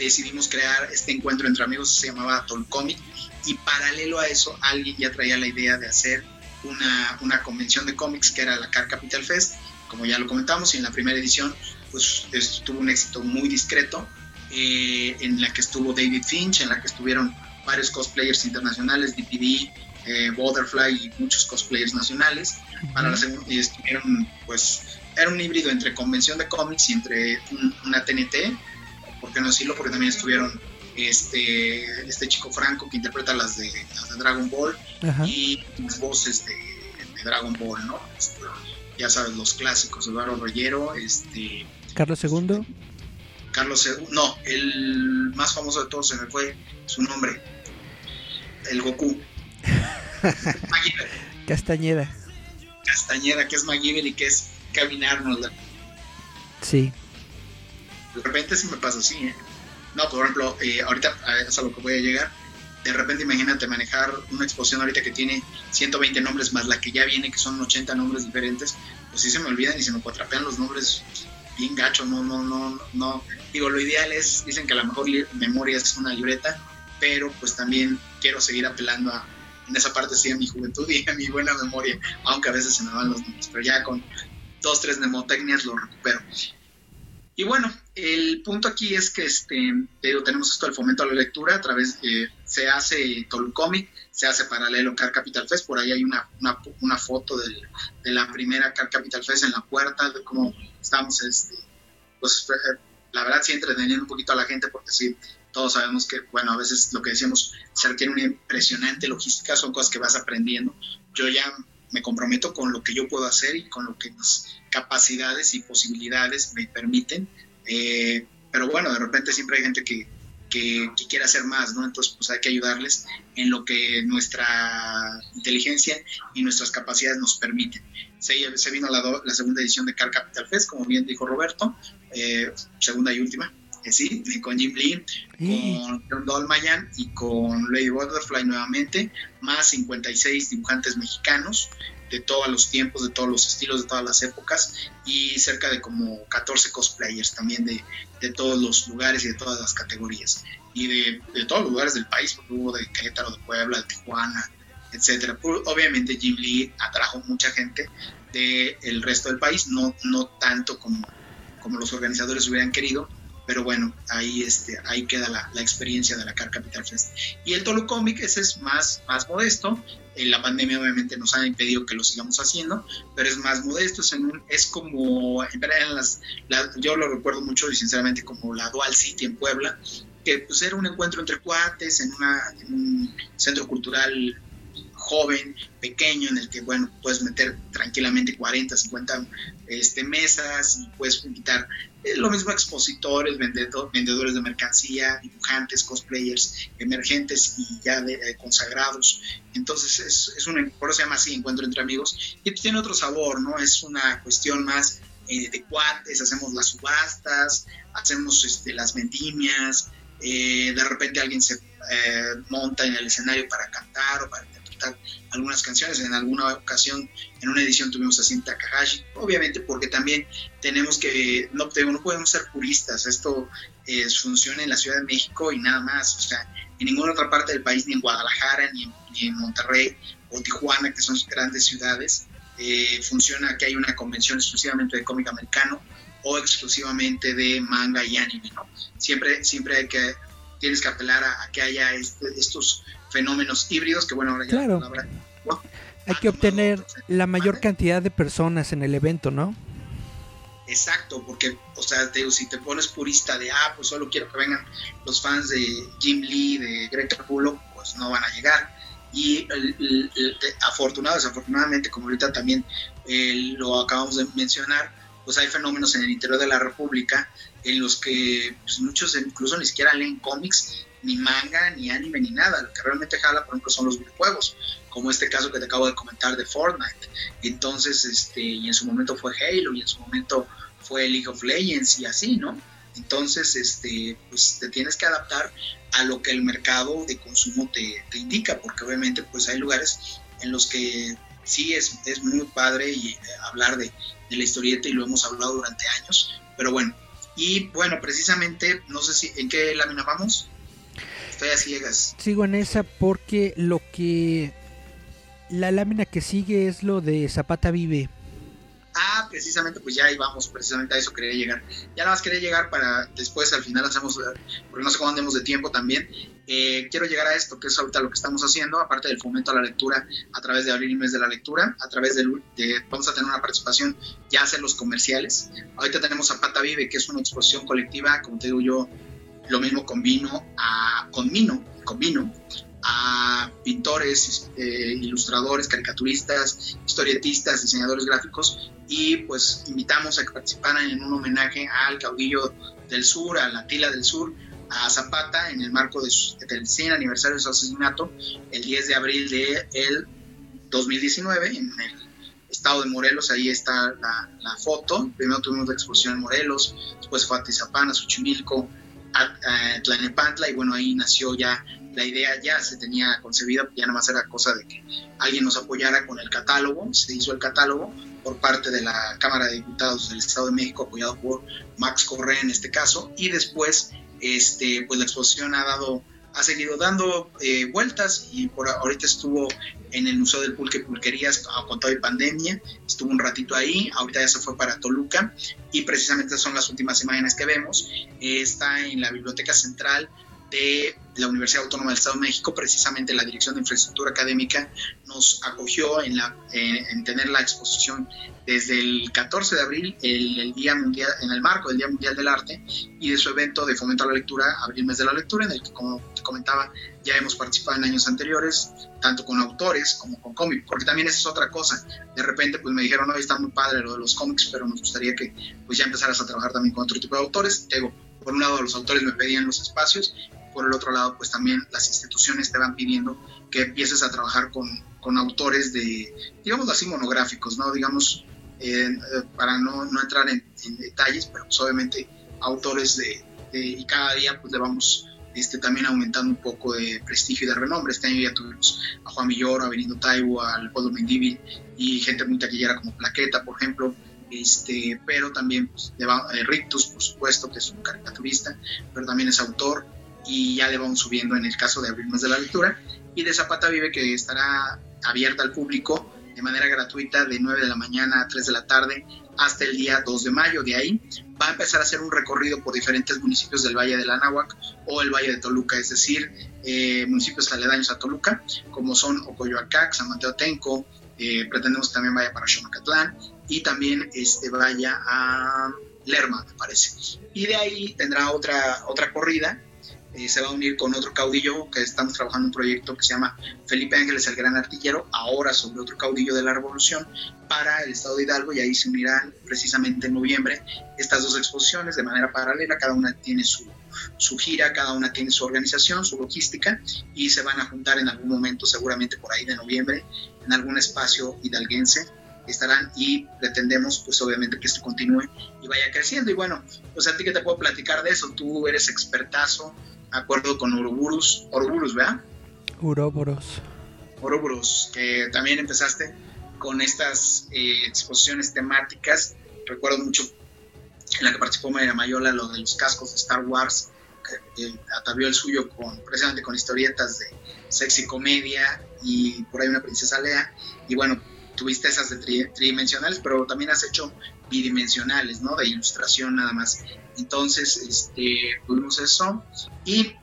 decidimos crear este encuentro entre amigos, se llamaba Tolcomic, y paralelo a eso alguien ya traía la idea de hacer una, una convención de cómics que era la Car Capital Fest, como ya lo comentamos, y en la primera edición pues tuvo un éxito muy discreto, eh, en la que estuvo David Finch, en la que estuvieron varios cosplayers internacionales, DPD, eh, Butterfly y muchos cosplayers nacionales. Para la segunda, estuvieron, pues, era un híbrido entre convención de cómics y entre una TNT, ¿por qué no decirlo? Porque también estuvieron este, este chico Franco que interpreta las de, las de Dragon Ball y las voces de, Dragon Ball, ¿no? Este, ya sabes, los clásicos, Eduardo Rollero, este... Carlos II. Carlos II, no, el más famoso de todos se me fue su nombre, el Goku. Castañeda. Castañeda, que es MacGyver y que es caminarnos. Sí. De repente sí me pasa así, ¿eh? No, por ejemplo, eh, ahorita es a lo que voy a llegar. De repente imagínate manejar una exposición ahorita que tiene 120 nombres más la que ya viene, que son 80 nombres diferentes, pues sí se me olvidan y se me cuatrapean los nombres bien gachos, no, no, no, no. Digo, lo ideal es, dicen que la mejor memoria es una libreta, pero pues también quiero seguir apelando a, en esa parte sí a mi juventud y a mi buena memoria, aunque a veces se me van los nombres, pero ya con dos, tres mnemotecnias lo recupero. Y bueno, el punto aquí es que este, tenemos esto del fomento a la lectura a través se hace Tolucomic, se hace paralelo Car Capital Fest, por ahí hay una, una, foto de la primera Car Capital Fest en la puerta, de cómo estamos, este, pues la verdad sí entreteniendo un poquito a la gente porque sí, todos sabemos que, bueno, a veces lo que decíamos, se requiere una impresionante logística, son cosas que vas aprendiendo. Yo ya me comprometo con lo que yo puedo hacer y con lo que mis capacidades y posibilidades me permiten. Eh, pero bueno, de repente siempre hay gente que, que, quiere hacer más, ¿no? Entonces, pues hay que ayudarles en lo que nuestra inteligencia y nuestras capacidades nos permiten. Se, se vino la, la, segunda edición de Car Capital Fest, como bien dijo Roberto, eh, segunda y última, eh, sí, con Jim Lee, con John Dolmayan y con Lady Butterfly nuevamente, más 56 dibujantes mexicanos de todos los tiempos, de todos los estilos, de todas las épocas y cerca de como 14 cosplayers también de, de todos los lugares y de todas las categorías y de, de, todos los lugares del país, porque hubo de Querétaro, de Puebla, de Tijuana, etcétera. Obviamente Jim Lee atrajo mucha gente del resto del país, no, no tanto como, como los organizadores hubieran querido, pero bueno, ahí, este, ahí queda la, la experiencia de la Car Capital Fest. Y el Tolo Comic, ese es más, más modesto, eh, la pandemia obviamente nos ha impedido que lo sigamos haciendo, pero es más modesto, es, es como, en las, yo lo recuerdo mucho y sinceramente como la Dual City en Puebla, que pues era un encuentro entre cuates en, una, en un centro cultural joven, pequeño, en el que, bueno, puedes meter tranquilamente 40, 50 este, mesas y puedes invitar eh, lo mismo expositores, vendedores de mercancía, dibujantes, cosplayers, emergentes y ya de, eh, consagrados. Entonces es, es un, por eso se llama así, encuentro entre amigos. Y tiene otro sabor, ¿no? Es una cuestión más eh, de cuates, hacemos las subastas, hacemos este, las vendimias, de repente alguien se monta en el escenario para cantar o para algunas canciones. En alguna ocasión, en una edición tuvimos a Sin Takahashi, obviamente porque también tenemos que, no, no podemos ser puristas, esto eh, funciona en la Ciudad de México y nada más, o sea, en ninguna otra parte del país, ni en Guadalajara, ni en, Monterrey o Tijuana, que son grandes ciudades, eh, funciona que hay una convención exclusivamente de cómic americano o exclusivamente de manga y anime, ¿no? Siempre, siempre hay que, tienes que apelar a, que haya este, estos fenómenos híbridos, que bueno, ahora ya claro. Hay que obtener la mayor cantidad de personas en el evento, ¿no? Exacto, porque, o sea, te, si te pones purista de, ah, pues solo quiero que vengan los fans de Jim Lee, de Greg Capullo, pues no van a llegar. Y afortunado, desafortunadamente, como ahorita también eh, lo acabamos de mencionar, pues hay fenómenos en el interior de la República en los que pues, muchos incluso ni siquiera leen cómics, ni manga, ni anime, ni nada. Lo que realmente jala, por ejemplo, son los videojuegos, como este caso que te acabo de comentar de Fortnite. Entonces, este, y en su momento fue Halo, y en su momento fue League of Legends y así, ¿no? Entonces, este, pues te tienes que adaptar a lo que el mercado de consumo te, indica, porque obviamente pues hay lugares en los que sí es, es muy padre y, eh, hablar de, la historieta y lo hemos hablado durante años, pero bueno, y bueno, precisamente, no sé si en qué lámina vamos. Estoy a ciegas. Sigo en esa porque lo que la lámina que sigue es lo de Zapata Vive. Ah, precisamente, pues ya íbamos, precisamente a eso quería llegar. Ya nada más quería llegar para después, al final hacemos, porque no sé cómo andemos de tiempo también. Eh, quiero llegar a esto, que es ahorita lo que estamos haciendo, aparte del fomento a la lectura a través de Abril y Mes de la Lectura, a través de, vamos a tener una participación ya hacer los comerciales. Ahorita tenemos a Pata Vive, que es una exposición colectiva, como te digo yo, lo mismo con vino, a, con vino, con vino, a pintores, eh, ilustradores, caricaturistas, historietistas, diseñadores gráficos y pues invitamos a que participaran en un homenaje al caudillo del sur, a la tila del sur, a Zapata en el marco de del 100 aniversario de su asesinato el 10 de abril de el 2019 en el estado de Morelos, ahí está la, foto. Primero tuvimos la exposición en Morelos, después fue a Tizapán, a Xochimilco, a Tlanepantla y bueno, ahí nació ya la idea ya se tenía concebida, ya nada más era cosa de que alguien nos apoyara con el catálogo, se hizo el catálogo por parte de la Cámara de Diputados del Estado de México, apoyado por Max Correa en este caso, y después este, pues la exposición ha dado ha seguido dando eh, vueltas y por ahorita estuvo en el Museo del Pulque Pulquerías con toda la pandemia, estuvo un ratito ahí, ahorita ya se fue para Toluca y precisamente son las últimas imágenes que vemos, está en la Biblioteca Central de la Universidad Autónoma del Estado de México, precisamente la Dirección de Infraestructura Académica nos acogió en, la, en tener la exposición desde el 14 de abril, el, Día Mundial, en el marco del Día Mundial del Arte y de su evento de fomento a la lectura, Abril Mes de la Lectura, en el que, como te comentaba, ya hemos participado en años anteriores, tanto con autores como con cómics, porque también esa es otra cosa. De repente, pues me dijeron, no, está muy padre lo de los cómics, pero nos gustaría que pues ya empezaras a trabajar también con otro tipo de autores. Digo, por un lado, los autores me pedían los espacios por el otro lado, pues también las instituciones te van pidiendo que empieces a trabajar con, con autores de, digamos así, monográficos, ¿no? Digamos, eh, para no, no entrar en, detalles, pero pues obviamente autores de, y cada día pues le vamos este, también aumentando un poco de prestigio y de renombre. Este año ya tuvimos a Juan Milloro, a Benito Taibo, al Pueblo Mendivi y gente muy taquillera como Plaqueta, por ejemplo, este, pero también pues, eh, Rictus, por supuesto, que es un caricaturista, pero también es autor y ya le vamos subiendo en el caso de Abril Más de la Lectura. Y de Zapata Vive, que estará abierta al público de manera gratuita de 9 de la mañana a 3 de la tarde hasta el día 2 de mayo. De ahí va a empezar a hacer un recorrido por diferentes municipios del Valle del Anáhuac o el Valle de Toluca, es decir, eh, municipios aledaños a Toluca, como son Ocoyoacac, San Mateo Tenco, eh, pretendemos que también vaya para Xonacatlán y también este, vaya a Lerma, me parece. Y de ahí tendrá otra, otra corrida eh, se va a unir con otro caudillo que estamos trabajando un proyecto que se llama Felipe Ángeles el Gran Artillero, ahora sobre otro caudillo de la Revolución para el Estado de Hidalgo y ahí se unirán precisamente en noviembre estas dos exposiciones de manera paralela, cada una tiene su, su gira, cada una tiene su organización, su logística y se van a juntar en algún momento, seguramente por ahí de noviembre, en algún espacio hidalguense. Estarán y pretendemos pues obviamente que esto continúe y vaya creciendo. Y bueno pues a ti que te puedo platicar de eso tú eres expertazo acuerdo con Ouroboros, Ouroboros, ¿verdad? Ouroboros. Ouroboros, que también empezaste con estas eh, exposiciones temáticas. Recuerdo mucho en la que participó María Mayola, lo de los cascos de Star Wars, que atavió el suyo con, precisamente con historietas de sexy comedia y por ahí una princesa Lea. Y bueno, tuviste esas de tridimensionales, pero también has hecho bidimensionales, ¿no? De ilustración nada más. Entonces, este, tuvimos eso y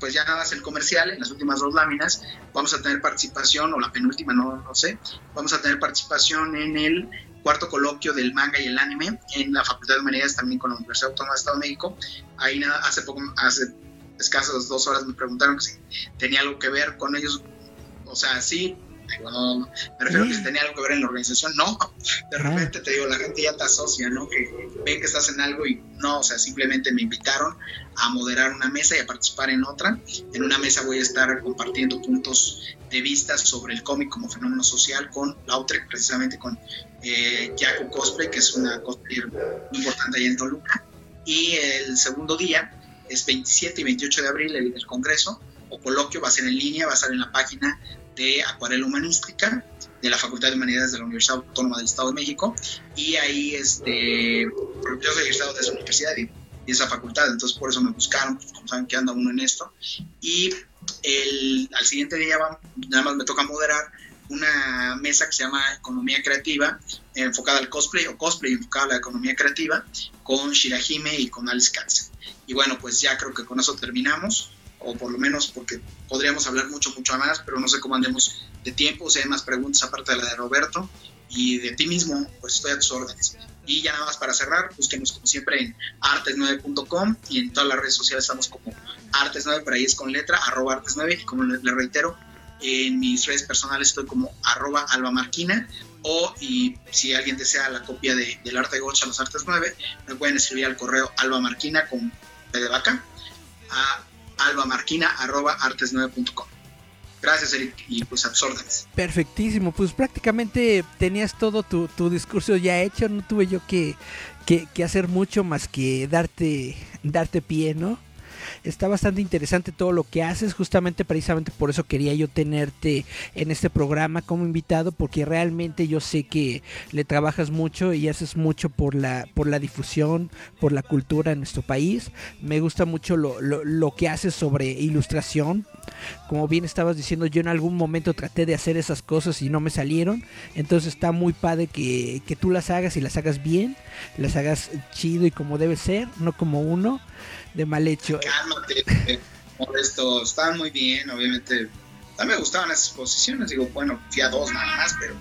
pues ya nada más el comercial, en las últimas dos láminas, vamos a tener participación, o la penúltima, no, no sé, vamos a tener participación en el cuarto coloquio del manga y el anime en la Facultad de Humanidades también con la Universidad Autónoma de Estado de México. Ahí nada, hace poco, hace escasas dos horas me preguntaron si tenía algo que ver con ellos. O sea, sí, no, me refiero a que si tenía algo que ver en la organización, no, de repente te digo, la gente ya te asocia, ¿no? Que ven que estás en algo y no, o sea, simplemente me invitaron a moderar una mesa y a participar en otra. En una mesa voy a estar compartiendo puntos de vista sobre el cómic como fenómeno social con Lautrec, precisamente con eh, Jaco Cosplay, que es una cosplay muy importante ahí en Toluca. Y el segundo día es 27 y 28 de abril el, el Congreso o coloquio, va a ser en línea, va a estar en la página de Acuarela Humanística de la Facultad de Humanidades de la Universidad Autónoma del Estado de México y ahí este yo soy egresado de esa universidad y, esa facultad. Entonces por eso me buscaron pues, como saben que anda uno en esto. Y el, al siguiente día nada más me toca moderar una mesa que se llama Economía Creativa, enfocada al cosplay o cosplay enfocada a la economía creativa, con Shirahime y con Alice Katz. Y bueno, pues ya creo que con eso terminamos o por lo menos porque podríamos hablar mucho, mucho más, pero no sé cómo andemos de tiempo, si hay más preguntas aparte de la de Roberto y de ti mismo, pues estoy a tus órdenes. Y ya nada más para cerrar, búsquenos como siempre en artes9.com y en todas las redes sociales estamos como artes9, por ahí es con letra, arroba artes9 y como le, reitero, en mis redes personales estoy como arroba albamarquina o y si alguien desea la copia de, del arte de Gocha los artes 9 me pueden escribir al correo albamarquina con P de vaca albamarquina.artes9.com. Gracias, Eric, y pues absordas. Perfectísimo, pues prácticamente tenías todo tu, tu discurso ya hecho, no tuve yo que, que, que, hacer mucho más que darte, darte pie, ¿no? Está bastante interesante todo lo que haces, justamente precisamente por eso quería yo tenerte en este programa como invitado, porque realmente yo sé que le trabajas mucho y haces mucho por la, por la difusión, por la cultura en nuestro país. Me gusta mucho lo, lo, lo que haces sobre ilustración. Como bien estabas diciendo, yo en algún momento traté de hacer esas cosas y no me salieron. Entonces está muy padre que, que tú las hagas y las hagas bien, las hagas chido y como debe ser, no como uno de mal hecho. Cálmate, por esto, estaban muy bien, obviamente. Mí me gustaban esas posiciones, digo, bueno, fui a dos nada más, pero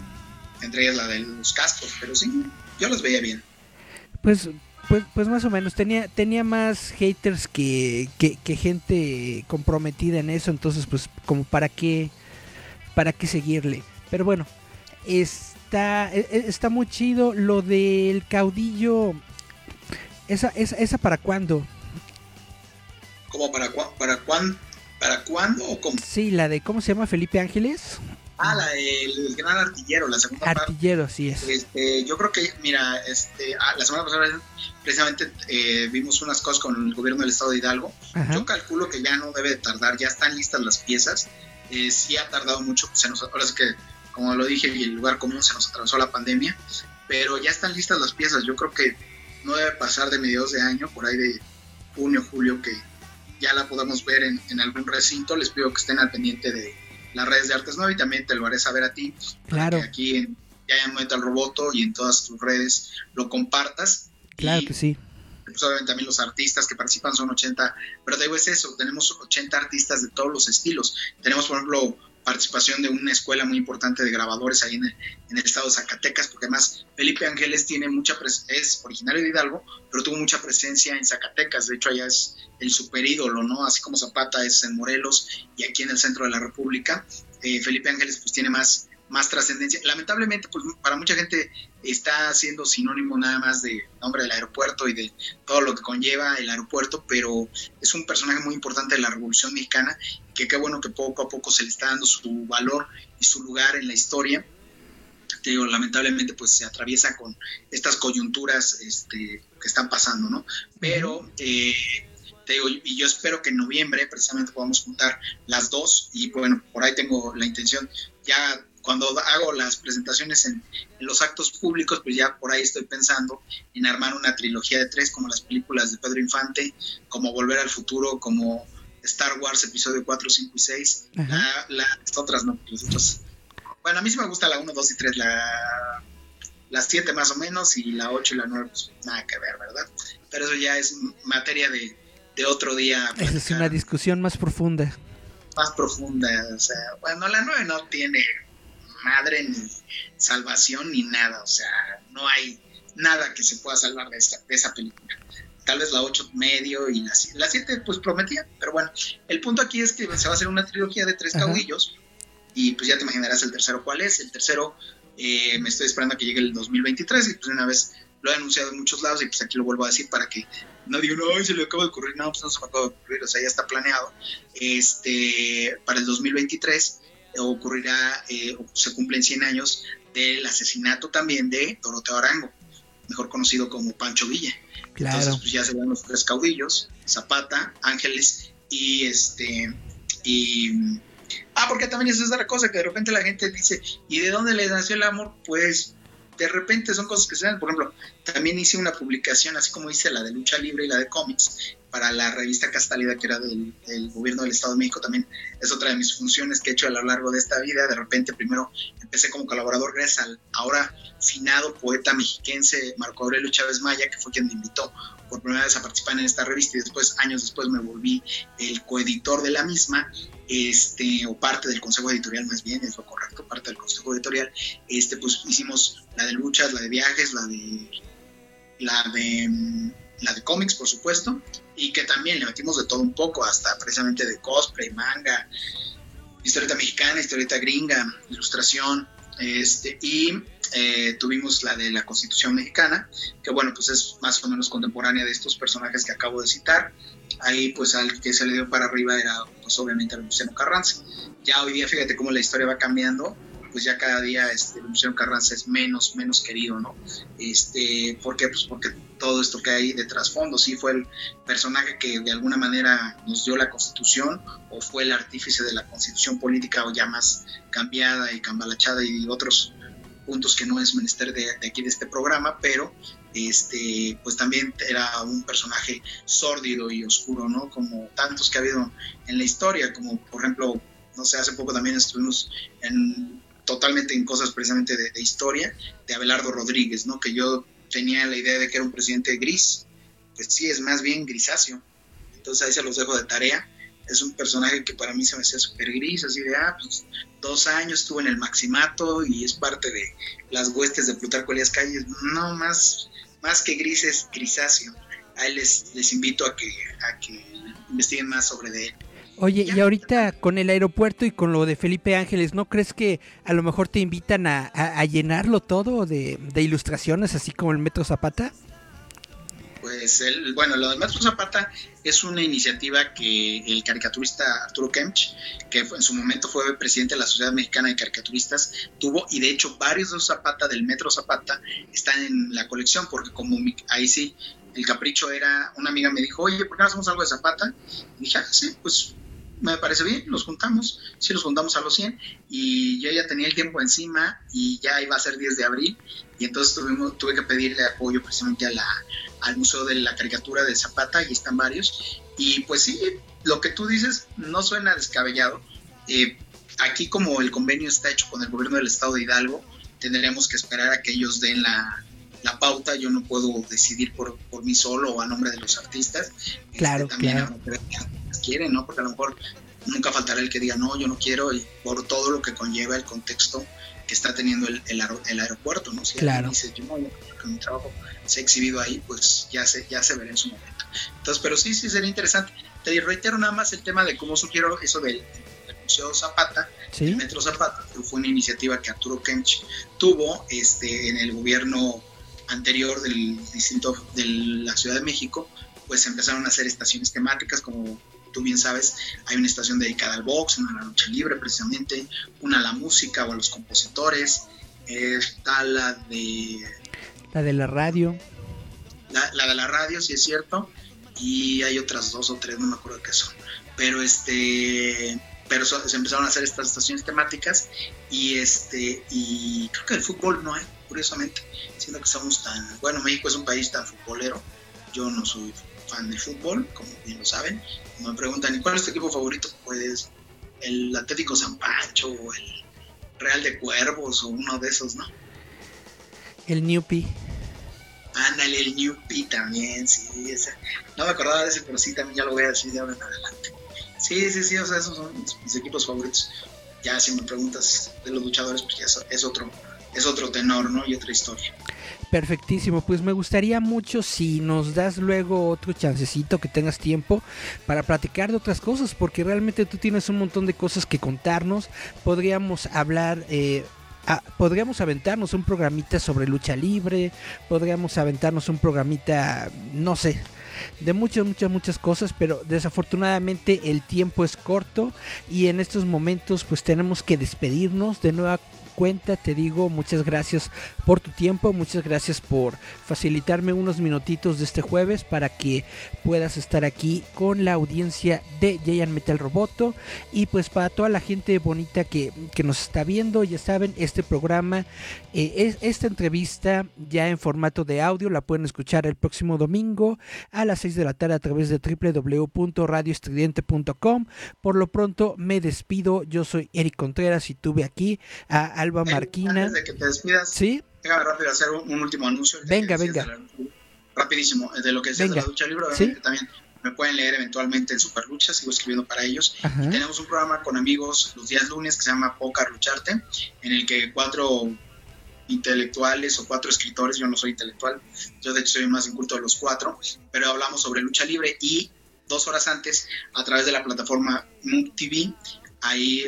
entre ellas la de los cascos, pero sí, yo los veía bien. Pues, pues, pues más o menos, tenía, tenía más haters que, que, que gente comprometida en eso, entonces pues como para qué, para qué seguirle. Pero bueno, está, e, e, está muy chido lo del caudillo. Esa, esa, esa para cuándo? ¿Cómo para, para, cuán, para cuándo o cómo? Sí, la de, ¿cómo se llama? Felipe Ángeles. Ah, la del gran artillero, la segunda artillero, sí es. Este, yo creo que, mira, este, ah, la semana pasada precisamente eh, vimos unas cosas con el gobierno del estado de Hidalgo. Ajá. Yo calculo que ya no debe de tardar, ya están listas las piezas. Eh, sí ha tardado mucho, se nos, ahora es que, como lo dije, el lugar común se nos atravesó la pandemia, pero ya están listas las piezas. Yo creo que no debe pasar de mediados de año, por ahí de junio, julio, que ya la podamos ver en, en, algún recinto. Les pido que estén al pendiente de las redes de Artes 9 y también te lo haré saber a ti. Claro. Que aquí en Ya en Metal Roboto y en todas tus redes lo compartas. Claro y, que sí. Pues obviamente también los artistas que participan son 80, pero te digo es eso, tenemos 80 artistas de todos los estilos. Tenemos, por ejemplo, participación de una escuela muy importante de grabadores ahí en el, en el estado de Zacatecas, porque además Felipe Ángeles tiene mucha es originario de Hidalgo, pero tuvo mucha presencia en Zacatecas, de hecho allá es el super ídolo, ¿no? Así como Zapata es en Morelos y aquí en el centro de la República, eh, Felipe Ángeles pues tiene más, más trascendencia. Lamentablemente, pues para mucha gente está siendo sinónimo nada más de nombre del aeropuerto y de todo lo que conlleva el aeropuerto, pero es un personaje muy importante de la Revolución Mexicana, que qué bueno que poco a poco se le está dando su valor y su lugar en la historia. Te digo, lamentablemente pues se atraviesa con estas coyunturas este, que están pasando, ¿no? Pero eh, te digo, y yo espero que en noviembre precisamente podamos juntar las dos y bueno, por ahí tengo la intención ya cuando hago las presentaciones en, en, los actos públicos, pues ya por ahí estoy pensando en armar una trilogía de tres, como las películas de Pedro Infante, como Volver al Futuro, como Star Wars Episodio 4, 5 y 6. La, las otras no, las otras. Bueno, a mí sí me gusta la 1, 2 y 3, la, las 7 más o menos, y la 8 y la 9, pues nada que ver, ¿verdad? Pero eso ya es materia de, de otro día. Esa es una discusión más profunda. Más profunda, o sea, bueno, la 9 no tiene madre, ni salvación, ni nada. O sea, no hay nada que se pueda salvar de, esta, de esa película. Tal vez la 8 medio y la, la 7 pues prometía, pero bueno, el punto aquí es que se va a hacer una trilogía de tres caudillos y pues ya te imaginarás el tercero cuál es. El tercero eh, me estoy esperando a que llegue el 2023 y pues una vez lo he anunciado en muchos lados y pues aquí lo vuelvo a decir para que no digan, no, se le acaba de ocurrir, no, pues no se me acaba de ocurrir, o sea, ya está planeado. Este, para el 2023 ocurrirá, eh, se cumplen 100 años del asesinato también de Doroteo Arango, mejor conocido como Pancho Villa. Claro. Entonces, pues ya se ven los tres caudillos, Zapata, Ángeles y este, y... Ah, porque también esa es otra cosa, que de repente la gente dice, ¿y de dónde le nació el amor? Pues de repente son cosas que se dan. Por ejemplo, también hice una publicación, así como hice la de lucha libre y la de cómics, para la revista Castalidad, que era del, gobierno del Estado de México también. Es otra de mis funciones que he hecho a lo largo de esta vida. De repente, primero empecé como colaborador gracias al ahora finado poeta mexiquense Marco Aurelio Chávez Maya, que fue quien me invitó por primera vez a participar en esta revista y después, años después, me volví el coeditor de la misma este, o parte del consejo editorial más bien, es lo correcto, parte del consejo editorial, este, pues hicimos la de luchas, la de viajes, la de la de mm, la de cómics, por supuesto, y que también le metimos de todo un poco, hasta precisamente de cosplay, manga, historieta mexicana, historieta gringa, ilustración, este, y eh, tuvimos la de la Constitución mexicana, que bueno, pues es más o menos contemporánea de estos personajes que acabo de citar, ahí pues al que se le dio para arriba era pues obviamente Luciano Carranza. Ya hoy día fíjate cómo la historia va cambiando, pues ya cada día este, Luciano Carranza es menos, menos querido, ¿no? Este, ¿Por qué? Pues porque todo esto que hay de trasfondo, sí fue el personaje que de alguna manera nos dio la constitución o fue el artífice de la constitución política o ya más cambiada y cambalachada y otros puntos que no es menester de, de aquí de este programa, pero este, pues también era un personaje sórdido y oscuro, ¿no? Como tantos que ha habido en la historia, como por ejemplo, no sé, hace poco también estuvimos en, totalmente en cosas precisamente de, historia, de Abelardo Rodríguez, ¿no? Que yo tenía la idea de que era un presidente gris, pues sí, es más bien grisáceo. Entonces ahí se los dejo de tarea. Es un personaje que para mí se me hacía súper gris, así de, ah, pues dos años estuvo en el maximato y es parte de las huestes de Plutarco Elías Calles. No, más más que gris es grisáceo. Ahí les, les invito a que, a que investiguen más sobre de él. Oye, y ahorita con el aeropuerto y con lo de Felipe Ángeles, ¿no crees que a lo mejor te invitan a, a, llenarlo todo de, de, ilustraciones, así como el Metro Zapata? Pues, el, bueno, lo del Metro Zapata es una iniciativa que el caricaturista Arturo Kempch, que en su momento fue presidente de la Sociedad Mexicana de Caricaturistas, tuvo, y de hecho varios de los Zapata del Metro Zapata están en la colección, porque como ahí sí, el capricho era, una amiga me dijo, oye, ¿por qué no hacemos algo de Zapata? Y dije, ah, sí, pues me parece bien, los juntamos, sí los juntamos a los 100 y yo ya tenía el tiempo encima y ya iba a ser 10 de abril y entonces tuve que pedirle apoyo precisamente a la, al Museo de la Caricatura de Zapata y están varios y pues sí, lo que tú dices no suena descabellado. Eh, aquí como el convenio está hecho con el gobierno del estado de Hidalgo, tendremos que esperar a que ellos den la, la pauta, yo no puedo decidir por, por mí solo o a nombre de los artistas. Claro, este, también claro quieren, ¿no? Porque a lo mejor nunca faltará el que diga, no, yo no quiero, y por todo lo que conlleva el contexto que está teniendo el, el, aeropuerto, ¿no? Si claro. dice, yo no, que mi trabajo se ha exhibido ahí, pues ya se, ya se verá en su momento. Entonces, pero sí, sí sería interesante. Te reitero nada más el tema de cómo sugiero eso del, Museo Zapata, el Metro Zapata, que fue una iniciativa que Arturo Kench tuvo este, en el gobierno anterior del distrito de la Ciudad de México, pues empezaron a hacer estaciones temáticas como tú bien sabes, hay una estación dedicada al box, una a la lucha libre precisamente, una a la música o a los compositores, está la de... La de la radio. La, de la radio, sí es cierto, y hay otras dos o tres, no me acuerdo qué son, pero este... Pero se empezaron a hacer estas estaciones temáticas y este y creo que el fútbol no hay, curiosamente, siendo que somos tan, bueno, México es un país tan futbolero, yo no soy fan del fútbol, como bien lo saben, me preguntan, ¿y cuál es tu equipo favorito? Pues el Atlético San Pancho o el Real de Cuervos o uno de esos, ¿no? El Newpi. Ándale, el Newpi también, sí. Ese. No me acordaba de ese, pero sí, también ya lo voy a decir de ahora en adelante. Sí, sí, sí, o sea, esos son mis, equipos favoritos. Ya si me preguntas de los luchadores, pues ya es, otro, es otro tenor, ¿no? Y otra historia. Perfectísimo, pues me gustaría mucho si nos das luego otro chancecito que tengas tiempo para platicar de otras cosas, porque realmente tú tienes un montón de cosas que contarnos. Podríamos hablar eh, podríamos aventarnos un programita sobre lucha libre, podríamos aventarnos un programita, no sé, de muchas, muchas, muchas cosas, pero desafortunadamente el tiempo es corto y en estos momentos pues tenemos que despedirnos de nueva cuenta, te digo muchas gracias por tu tiempo, muchas gracias por facilitarme unos minutitos de este jueves para que puedas estar aquí con la audiencia de Giant Metal Roboto y pues para toda la gente bonita que, nos está viendo, ya saben, este programa, eh, es, esta entrevista ya en formato de audio la pueden escuchar el próximo domingo a las 6 de la tarde a través de www.radioestridente.com. Por lo pronto me despido, yo soy Eric Contreras y tuve aquí a Alba Marquina. Antes de que te despidas, ¿Sí? déjame rápido hacer un, último anuncio. Venga, venga. rapidísimo, de lo que es de la lucha libre, también me pueden leer eventualmente en Superlucha, sigo escribiendo para ellos. tenemos un programa con amigos los días lunes que se llama Poca Lucharte, en el que cuatro intelectuales o cuatro escritores, yo no soy intelectual, yo de hecho soy más inculto de los cuatro, pero hablamos sobre lucha libre y dos horas antes, a través de la plataforma MUB TV, ahí,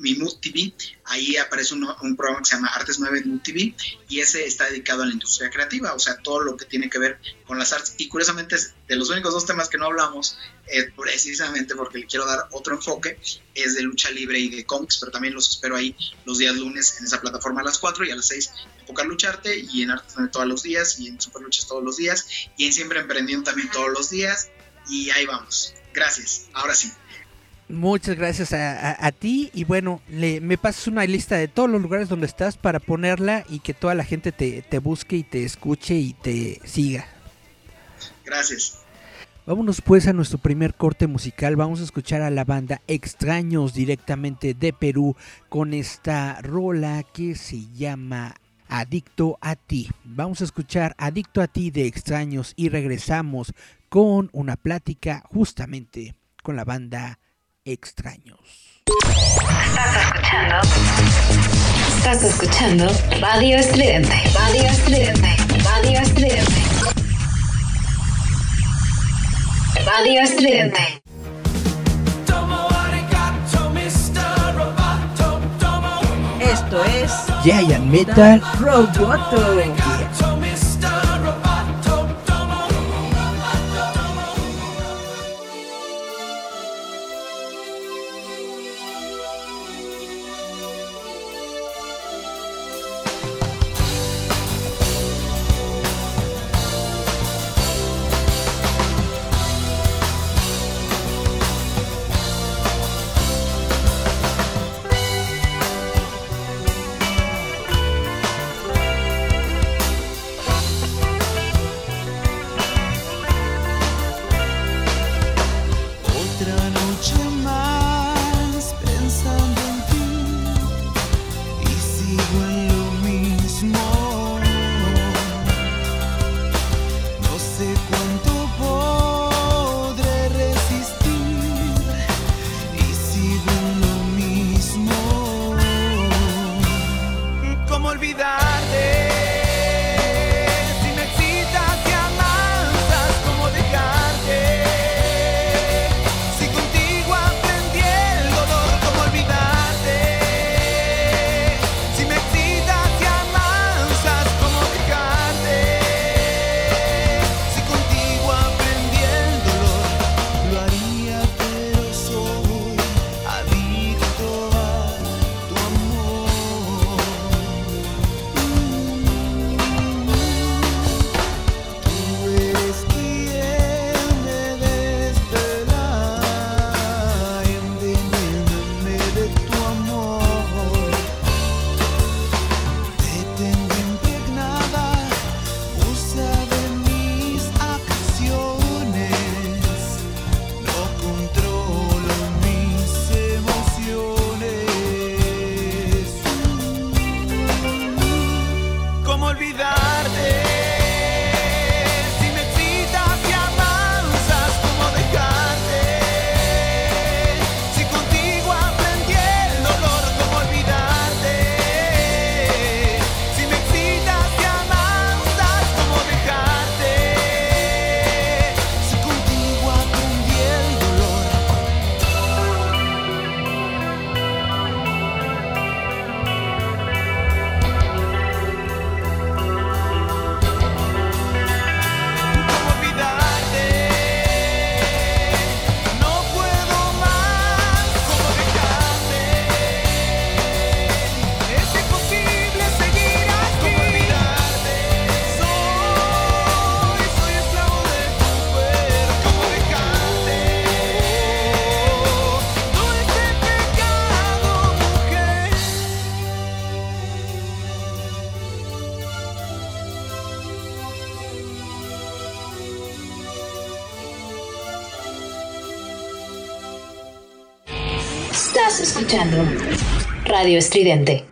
mi Mood TV, ahí aparece un, programa que se llama Artes 9 Mood TV y ese está dedicado a la industria creativa, o sea, todo lo que tiene que ver con las artes. Y curiosamente, de los únicos dos temas que no hablamos, eh, precisamente porque le quiero dar otro enfoque, es de lucha libre y de cómics, pero también los espero ahí los días lunes en esa plataforma a las 4 y a las 6 en Poca Lucharte y en Artes todos los días y en Super Luchas todos los días y en Siempre Emprendiendo también todos los días y ahí vamos. Gracias. Ahora sí. Muchas gracias a, ti y bueno, le, me pasas una lista de todos los lugares donde estás para ponerla y que toda la gente te, te busque y te escuche y te siga. Gracias. Vámonos pues a nuestro primer corte musical. Vamos a escuchar a la banda Extraños directamente de Perú con esta rola que se llama Adicto a ti. Vamos a escuchar Adicto a ti de Extraños y regresamos con una plática justamente con la banda extraños. Estás escuchando. Estás escuchando Radio Estridente. Radio Estridente. Radio Estridente. Radio Estridente. Esto es Giant Metal Roboto. Estás escuchando Radio Estridente.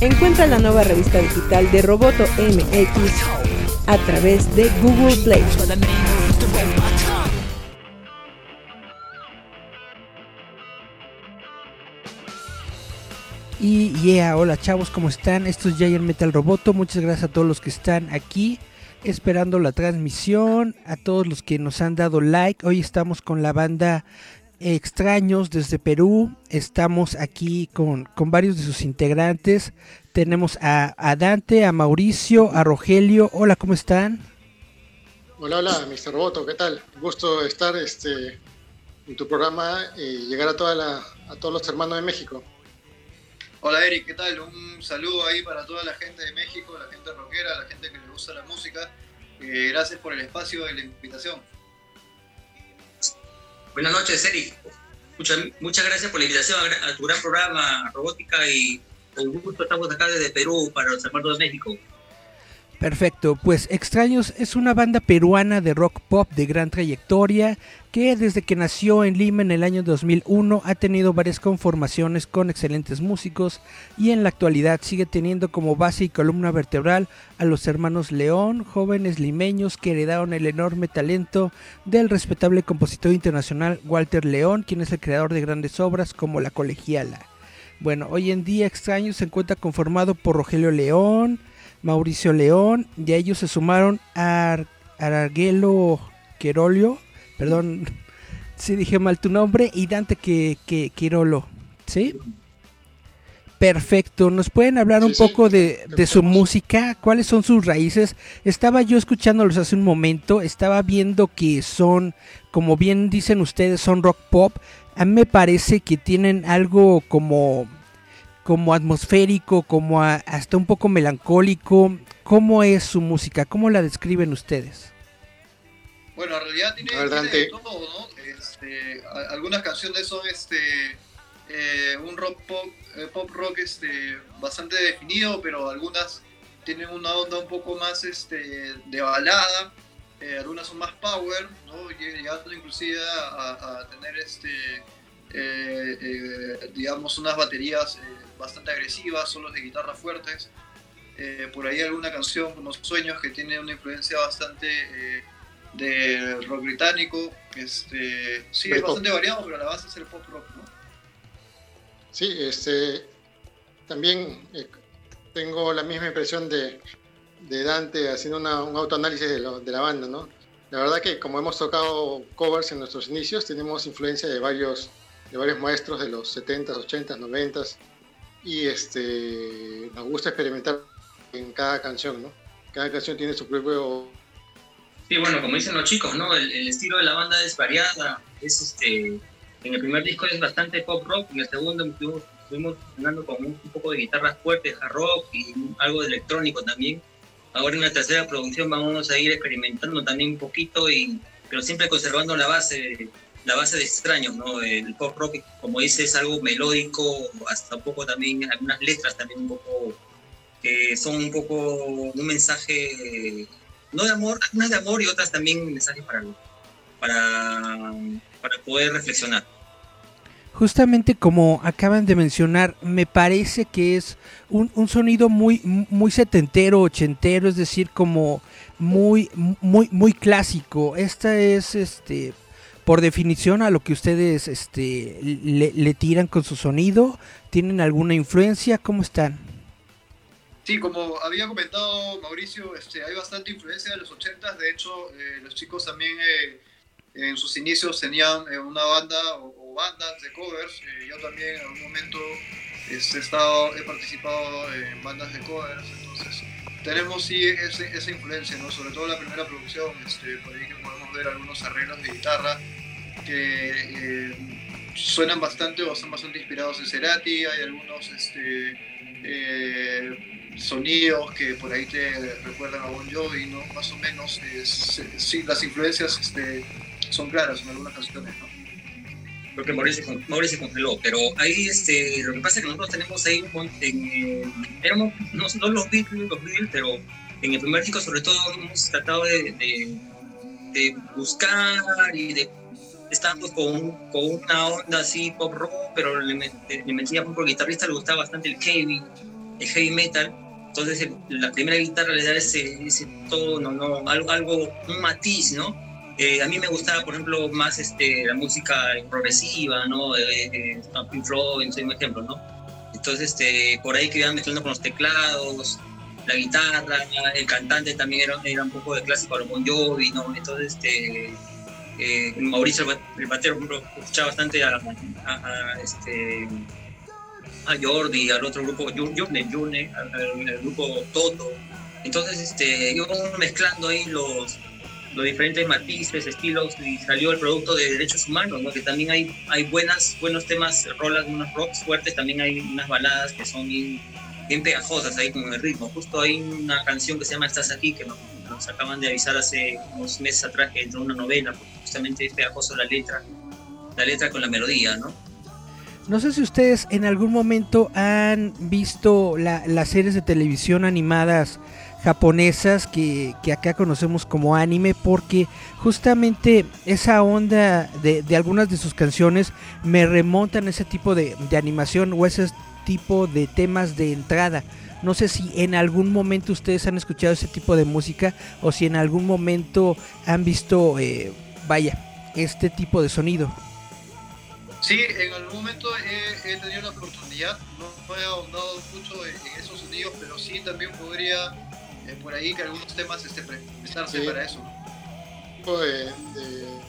Encuentra la nueva revista digital de Roboto MX a través de Google Play. Y yeah, hola chavos, ¿cómo están? Esto es Giant Metal Roboto. Muchas gracias a todos los que están aquí esperando la transmisión, a todos los que nos han dado like. Hoy estamos con la banda Extraños desde Perú. Estamos aquí con, con varios de sus integrantes. Tenemos a, a, Dante, a Mauricio, a Rogelio. Hola, ¿cómo están? Hola, hola, Mr. Roboto, ¿qué tal? Gusto estar este, en tu programa y llegar a, toda la, a todos los hermanos de México. Hola Eric, ¿qué tal? Un saludo ahí para toda la gente de México, la gente rockera, la gente que le gusta la música. Eh, gracias por el espacio y la invitación. Buenas noches, Eric. Muchas, muchas gracias por la invitación a, tu gran programa Robótica y con gusto estamos acá desde Perú para los hermanos de México. Perfecto, pues Extraños es una banda peruana de rock pop de gran trayectoria que desde que nació en Lima en el año 2001 ha tenido varias conformaciones con excelentes músicos y en la actualidad sigue teniendo como base y columna vertebral a los hermanos León, jóvenes limeños que heredaron el enorme talento del respetable compositor internacional Walter León, quien es el creador de grandes obras como La Colegiala. Bueno, hoy en día Extraños se encuentra conformado por Rogelio León, Mauricio León, y a ellos se sumaron a Arguelo Querolio, perdón si dije mal tu nombre, y Dante que, que Quirolo, ¿sí? Perfecto, ¿nos pueden hablar Sí, un sí, poco de, de su música? ¿Cuáles son sus raíces? Estaba yo escuchándolos hace un momento, estaba viendo que son, como bien dicen ustedes, son rock pop. A mí me parece que tienen algo como, como atmosférico, como a- hasta un poco melancólico. ¿Cómo es su música? ¿Cómo la describen ustedes? Bueno, en realidad tiene, A ver, tiene Dante. de todo, ¿no? Este, a- algunas canciones son este, eh, un rock pop, eh, pop rock este, bastante definido, pero algunas tienen una onda un poco más este, de balada, eh, algunas son más power, ¿no? Lleg- llegando inclusive a, a tener este, digamos unas baterías eh, bastante agresivas, solos de guitarra fuertes. Eh, por ahí alguna canción como Sueños que tiene una influencia bastante eh, de rock británico. Este, sí, es bastante variado, pero la base es el pop rock, ¿no? Sí, este, también eh, tengo la misma impresión de, de Dante haciendo una- un autoanálisis de, lo- de la banda, ¿no? La verdad que como hemos tocado covers en nuestros inicios, tenemos influencia de varios, de varios maestros de los 70s, 80s, 90s y este, nos gusta experimentar en cada canción, ¿no? Cada canción tiene su propio... Sí, bueno, como dicen los chicos, ¿no? El, el estilo de la banda es variada. Es este, en el primer disco es bastante pop rock, en el segundo estuvimos, estuvimos sonando con un, poco de guitarras fuertes, hard rock y algo de electrónico también. Ahora en la tercera producción vamos a ir experimentando también un poquito, y, pero siempre conservando la base, la base de extraños, ¿no? El pop rock, como dice, es algo melódico, hasta un poco también, algunas letras también un poco, que son un poco un mensaje no de amor, unas de amor y otras también mensajes para, para, para poder reflexionar. Justamente como acaban de mencionar, me parece que es un, un sonido muy, muy setentero, ochentero, es decir, como muy, muy, muy clásico. Esta es, este, por definición, a lo que ustedes, este, le, tiran con su sonido. ¿Tienen alguna influencia? ¿Cómo están? Sí, como había comentado Mauricio, este, hay bastante influencia de los 80s. De hecho, eh, los chicos también eh, en sus inicios tenían eh, una banda o, o bandas de covers. Yo también en algún momento este, he, estado, he participado en bandas de covers. Entonces, tenemos sí esa influencia, ¿no? sobre todo la primera producción. Por ahí ver algunos arreglos de guitarra que eh, suenan bastante o son bastante inspirados en Cerati. Hay algunos. Este, eh, sonidos que por ahí te recuerdan a Bon Jovi, ¿no? Más o menos, sí, las influencias este, son claras en algunas canciones, ¿no? Lo que Mauricio, Mauricio congeló, pero ahí este, lo que pasa es que nosotros tenemos ahí en, éramos, no, no los Beatles, los Beatles, pero en el primer disco sobre todo hemos tratado de, de, buscar y de estar con, con, una onda así pop rock, pero le, le metía porque guitarrista le gustaba bastante el heavy, el heavy metal. Entonces la primera guitarra le da ese, ese tono, ¿no? algo, algo, un matiz, ¿no? Eh, a mí me gustaba, por ejemplo, más este, la música progresiva, ¿no? Eh, eh, Pink Floyd, soy un ejemplo, ¿no? Entonces, este, por ahí que iban mezclando con los teclados, la guitarra, el cantante también era, era un poco de clásico a Bon Jovi, ¿no? Entonces, este, eh, Mauricio, el batero, por ejemplo, escuchaba bastante a, a, este, a Jordi, al otro grupo, Jurne, Jurne, al, grupo Toto. Entonces, este, íbamos mezclando ahí los, los diferentes matices, estilos, y salió el producto de derechos humanos, ¿no? que también hay, hay buenas, buenos temas, rolas, unos rocks fuertes, también hay unas baladas que son bien, bien pegajosas ahí con el ritmo. Justo hay una canción que se llama Estás aquí, que nos, nos acaban de avisar hace unos meses atrás que entró una novela, porque justamente es pegajoso la letra, la letra con la melodía, ¿no? No sé si ustedes en algún momento han visto la, las series de televisión animadas japonesas que, que, acá conocemos como anime porque justamente esa onda de, algunas de sus canciones me remontan a ese tipo de, de, animación o ese tipo de temas de entrada. No sé si en algún momento ustedes han escuchado ese tipo de música o si en algún momento han visto, eh, vaya, este tipo de sonido. Sí, en algún momento he, he tenido la oportunidad, no, no, he ahondado mucho en, en esos sonidos, pero sí también podría eh, por ahí que algunos temas este, prestarse sí. para eso. Tipo de, de,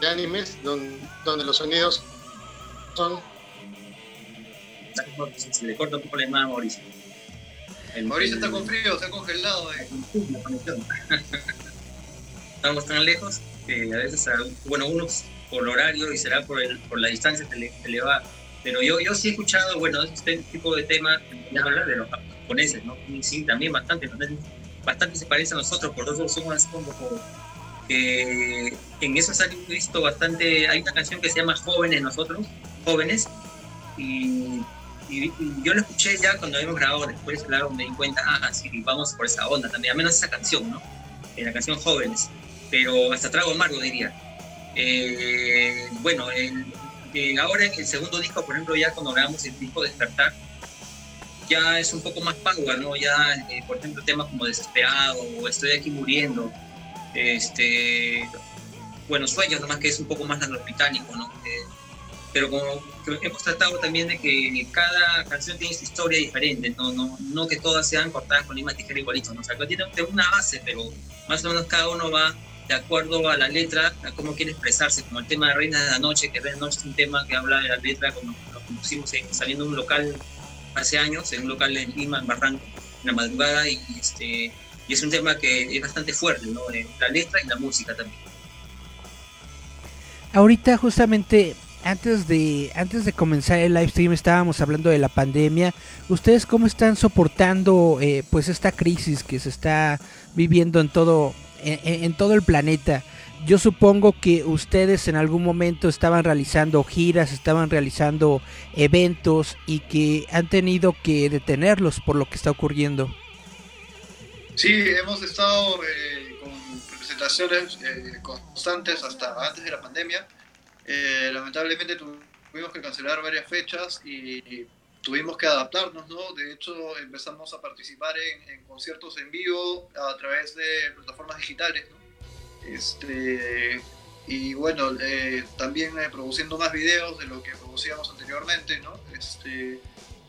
de animes donde, donde, los sonidos son. Se le corta un poco la llamada a Mauricio. El, Mauricio el, está con frío, ha congelado. Eh. Estamos tan lejos que a veces, bueno, unos por horario y será por, el, por la distancia que le, que le va. Pero yo, yo sí he escuchado, bueno, este tipo de temas, hablar de los japoneses, ¿no? Sí, también bastante, bastante se parecen a nosotros, por eso somos así como, que en eso se ha visto bastante, hay una canción que se llama Jóvenes Nosotros, Jóvenes, y, y, y yo lo escuché ya cuando habíamos grabado después, claro, me di cuenta, ah, sí, vamos por esa onda también, al menos esa canción, ¿no? En la canción Jóvenes, pero hasta trago amargo diría. Eh, bueno, el, eh, ahora en el segundo disco, por ejemplo, ya cuando grabamos el disco Despertar, ya es un poco más power, ¿no? Ya, eh, por ejemplo, temas como Desesperado o Estoy aquí muriendo, este, bueno, Sueños, nomás que es un poco más británico, ¿no? Eh, pero como hemos tratado también de que cada canción tiene su historia diferente, no, no, no que todas sean cortadas con la misma tijera igualito, ¿no? O sea, tiene una base, pero más o menos cada uno va de acuerdo a la letra, a cómo quiere expresarse, como el tema de Reina de la Noche, que Reina de la Noche es un tema que habla de la letra, como lo pusimos saliendo de un local hace años, en un local en Lima, en Barranco, en la madrugada, y, este, y es un tema que es bastante fuerte, ¿no? la letra y la música también. Ahorita justamente antes de antes de comenzar el live stream estábamos hablando de la pandemia. ¿Ustedes cómo están soportando eh, pues esta crisis que se está viviendo en todo en, todo el planeta? Yo supongo que ustedes en algún momento estaban realizando giras, estaban realizando eventos y que han tenido que detenerlos por lo que está ocurriendo. Sí, hemos estado eh, con presentaciones eh, constantes hasta antes de la pandemia. Eh, lamentablemente tuvimos que cancelar varias fechas y tuvimos que adaptarnos, ¿no? De hecho, empezamos a participar en, conciertos en vivo a través de plataformas digitales, ¿no? Este, y bueno, eh, también eh, produciendo más videos de lo que producíamos anteriormente, ¿no? Este,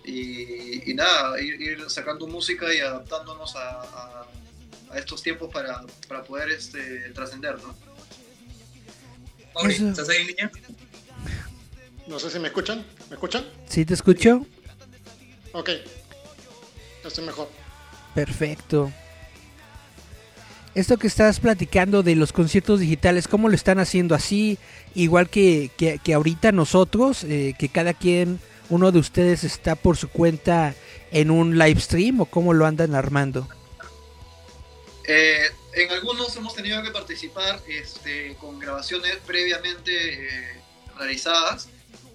y, nada, ir, sacando música y adaptándonos a, a, a estos tiempos para, para poder este, trascender, ¿no? Mauri, ¿estás ahí línea? No sé si me escuchan. ¿Me escuchan? Sí, te escucho. Ok. Estoy mejor. Perfecto esto que estás platicando de los conciertos digitales, ¿cómo lo están haciendo así? Igual que, que, que ahorita nosotros, eh, que cada quien, uno de ustedes está por su cuenta en un live stream o cómo lo andan armando? Eh, en algunos hemos tenido que participar este, con grabaciones previamente eh, realizadas,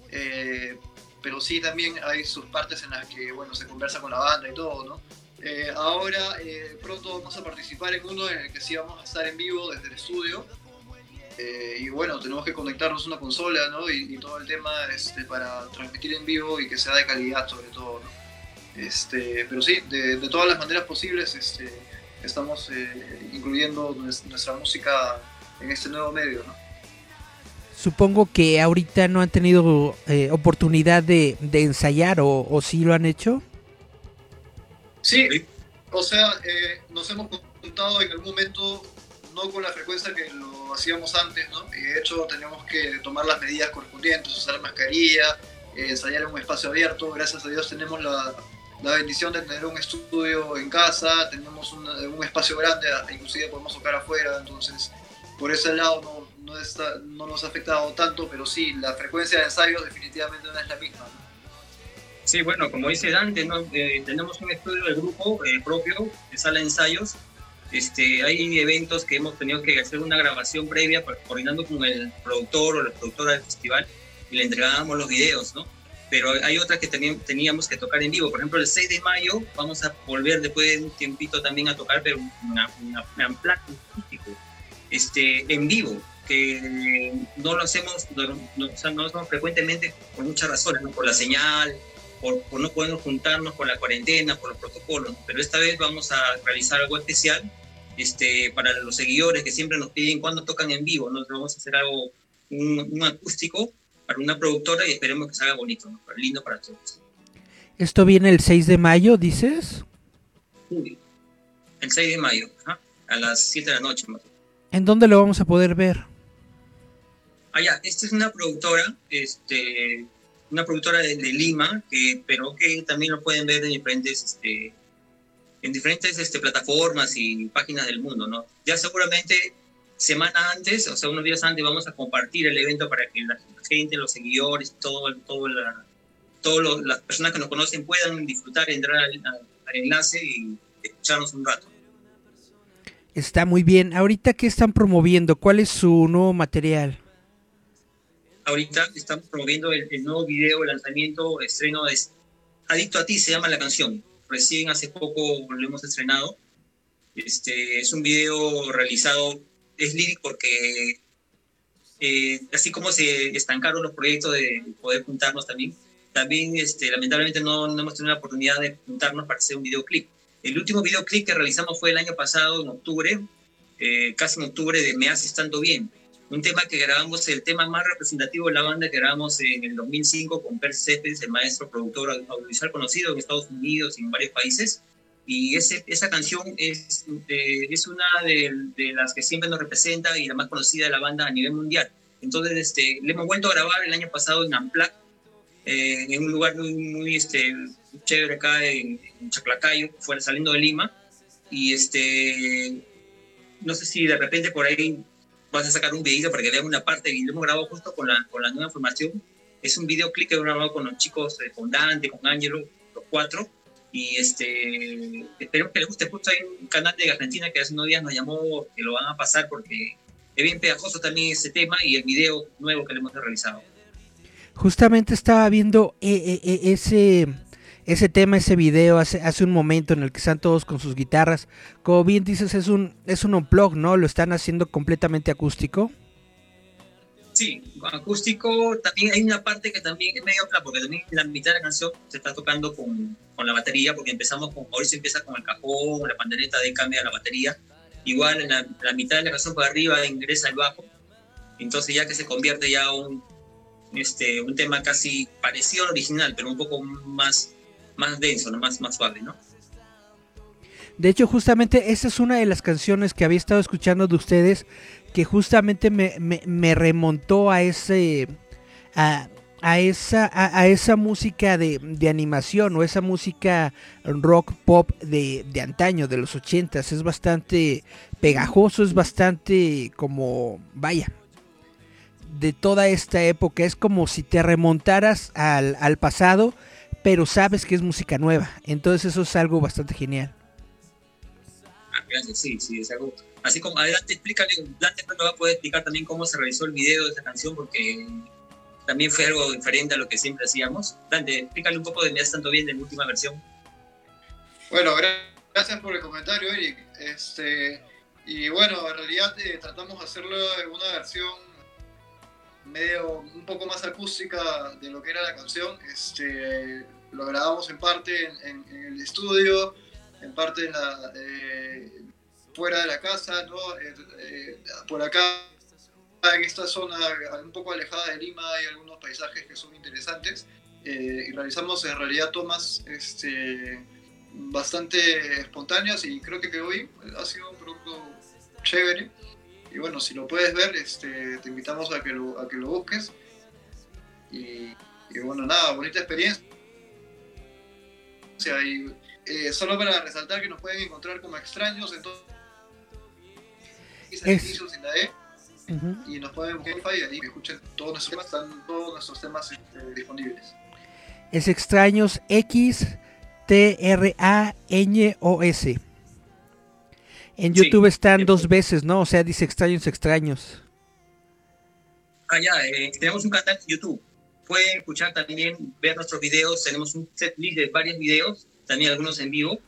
eh, pero sí también hay sus partes en las que bueno, se conversa con la banda y todo, ¿no? Eh, ahora eh, pronto vamos a participar en uno en el que sí vamos a estar en vivo desde el estudio. Eh, y bueno, tenemos que conectarnos una consola, ¿no? Y, todo el tema este, para transmitir en vivo y que sea de calidad sobre todo, ¿no? Este, pero sí, de, de todas las maneras posibles este, estamos incluyendo nuestra música en este nuevo medio, ¿no? Supongo que ahorita no han tenido oportunidad de, de ensayar o, o sí lo han hecho. Sí, o sea, eh, nos hemos contado en algún momento, no con la frecuencia que lo hacíamos antes, ¿no? Y de hecho tenemos que tomar las medidas correspondientes, usar mascarilla, eh, ensayar en un espacio abierto. Gracias a Dios tenemos la, la, bendición de tener un estudio en casa, tenemos un espacio grande, inclusive podemos tocar afuera, entonces por ese lado no, no, está, no nos ha afectado tanto, pero sí, la frecuencia de ensayos definitivamente no es la misma. ¿no? Sí, bueno, como dice Dante, eh, tenemos un estudio de grupo eh, propio de sala de ensayos. Este, hay eventos que hemos tenido que hacer una grabación previa coordinando con el productor o la productora del festival y le entregábamos los videos, ¿no? Pero hay otras que teníamos que tocar en vivo. Por ejemplo, el 6 de mayo vamos a volver después de un tiempito también a tocar, pero una, una, acústico, este, en vivo, que no lo hacemos, no, no, o sea, no lo hacemos frecuentemente por muchas razones, ¿no? por la señal, por, no podemos juntarnos por la cuarentena, por los protocolos, pero esta vez vamos a realizar algo especial este, para los seguidores que siempre nos piden cuando tocan en vivo, ¿no? vamos a hacer algo, un, acústico para una productora y esperemos que salga bonito, ¿no? lindo para todos. ¿Esto viene el 6 de mayo, dices? Sí, el 6 de mayo, a las 7 de la noche. ¿En dónde lo vamos a poder ver? Ah, ya, esta es una productora este, una productora de, Lima, que, pero que también lo pueden ver en diferentes, este, en diferentes este, plataformas y páginas del mundo, ¿no? Ya seguramente semana antes, o sea, unos días antes, vamos a compartir el evento para que la gente, los seguidores, todo, todo la, todas las personas que nos conocen puedan disfrutar, entrar al, al enlace y escucharnos un rato. Está muy bien. Ahorita, ¿qué están promoviendo? ¿Cuál es su nuevo material? ahorita estamos promoviendo el, nuevo video, el lanzamiento, estreno de Adicto a ti se llama la canción. Recién hace poco lo hemos estrenado. Este, es un video realizado, es lírico porque eh, así como se estancaron los proyectos de poder juntarnos también, también este, lamentablemente no, no hemos tenido la oportunidad de juntarnos para hacer un videoclip. El último videoclip que realizamos fue el año pasado, en octubre, eh, casi en octubre de Me Haces Tanto Bien un tema que grabamos, el tema más representativo de la banda que grabamos en el 2005 con Per Cepes, el maestro productor audiovisual conocido en Estados Unidos y en varios países. Y ese, esa canción es, eh, es una de, de, las que siempre nos representa y la más conocida de la banda a nivel mundial. Entonces, este, le hemos vuelto a grabar el año pasado en Amplac, eh, en un lugar muy, muy este, chévere acá en, en Chaclacayo, fuera saliendo de Lima. Y este, no sé si de repente por ahí vas a sacar un video para que vean una parte y lo hemos grabado justo con la, con la nueva información. Es un videoclip que hemos grabado con los chicos, eh, con Dante, con Ángelo, los cuatro. Y este, esperemos que les guste. Justo hay un canal de Argentina que hace unos días nos llamó que lo van a pasar porque es bien pegajoso también ese tema y el video nuevo que le hemos realizado. Justamente estaba viendo eh, eh, ese ese tema, ese video hace, hace un momento en el que están todos con sus guitarras. Como bien dices, es un, es un unplug, ¿no? Lo están haciendo completamente acústico. Sí, acústico. También hay una parte que también es medio claro, porque también la mitad de la canción se está tocando con, con la batería, porque empezamos con, se empieza con el cajón, la pandereta de cambio a la batería. Igual en la, la, mitad de la canción por arriba ingresa el bajo. Entonces ya que se convierte ya un, este, un tema casi parecido al original, pero un poco más más denso, ¿no? más, más suave, ¿no? De hecho, justamente esa es una de las canciones que había estado escuchando de ustedes que justamente me, remontó a ese a, esa a, esa música de, de, animación o esa música rock pop de, de antaño de los ochentas es bastante pegajoso es bastante como vaya de toda esta época es como si te remontaras al, al pasado pero sabes que es música nueva. Entonces eso es algo bastante genial. Gracias, sí, sí, es algo. Así como, adelante, explícale, Dante nos va a poder explicar también cómo se realizó el video de esa canción, porque también fue algo diferente a lo que siempre hacíamos. Dante, explícale un poco de Me tanto bien de la última versión. Bueno, gracias por el comentario, Eric. Este, y bueno, en realidad eh, tratamos de hacerlo en una versión medio un poco más acústica de lo que era la canción. Este, lo grabamos en parte en, el estudio, en parte en la, eh, fuera de la casa, ¿no? Eh, por acá, en esta zona un poco alejada de Lima, hay algunos paisajes que son interesantes. y realizamos en realidad tomas este, bastante espontáneas y creo que hoy ha sido un producto chévere. Y bueno, si lo puedes ver, este, te invitamos a que lo, a que lo busques. Y, bueno, nada, bonita experiencia. Y, eh, solo para resaltar que nos pueden encontrar como extraños en Es... la E. Y nos pueden buscar y ahí escuchen todos nuestros temas, están todos nuestros temas este, disponibles. Es extraños X T-R-A-N-O-S. En YouTube están dos veces, ¿no? O sea, dice extraños, extraños. Ah, ya, eh, tenemos un canal en YouTube. Pueden escuchar también, ver nuestros videos. Tenemos un set list de varios videos, también algunos en vivo.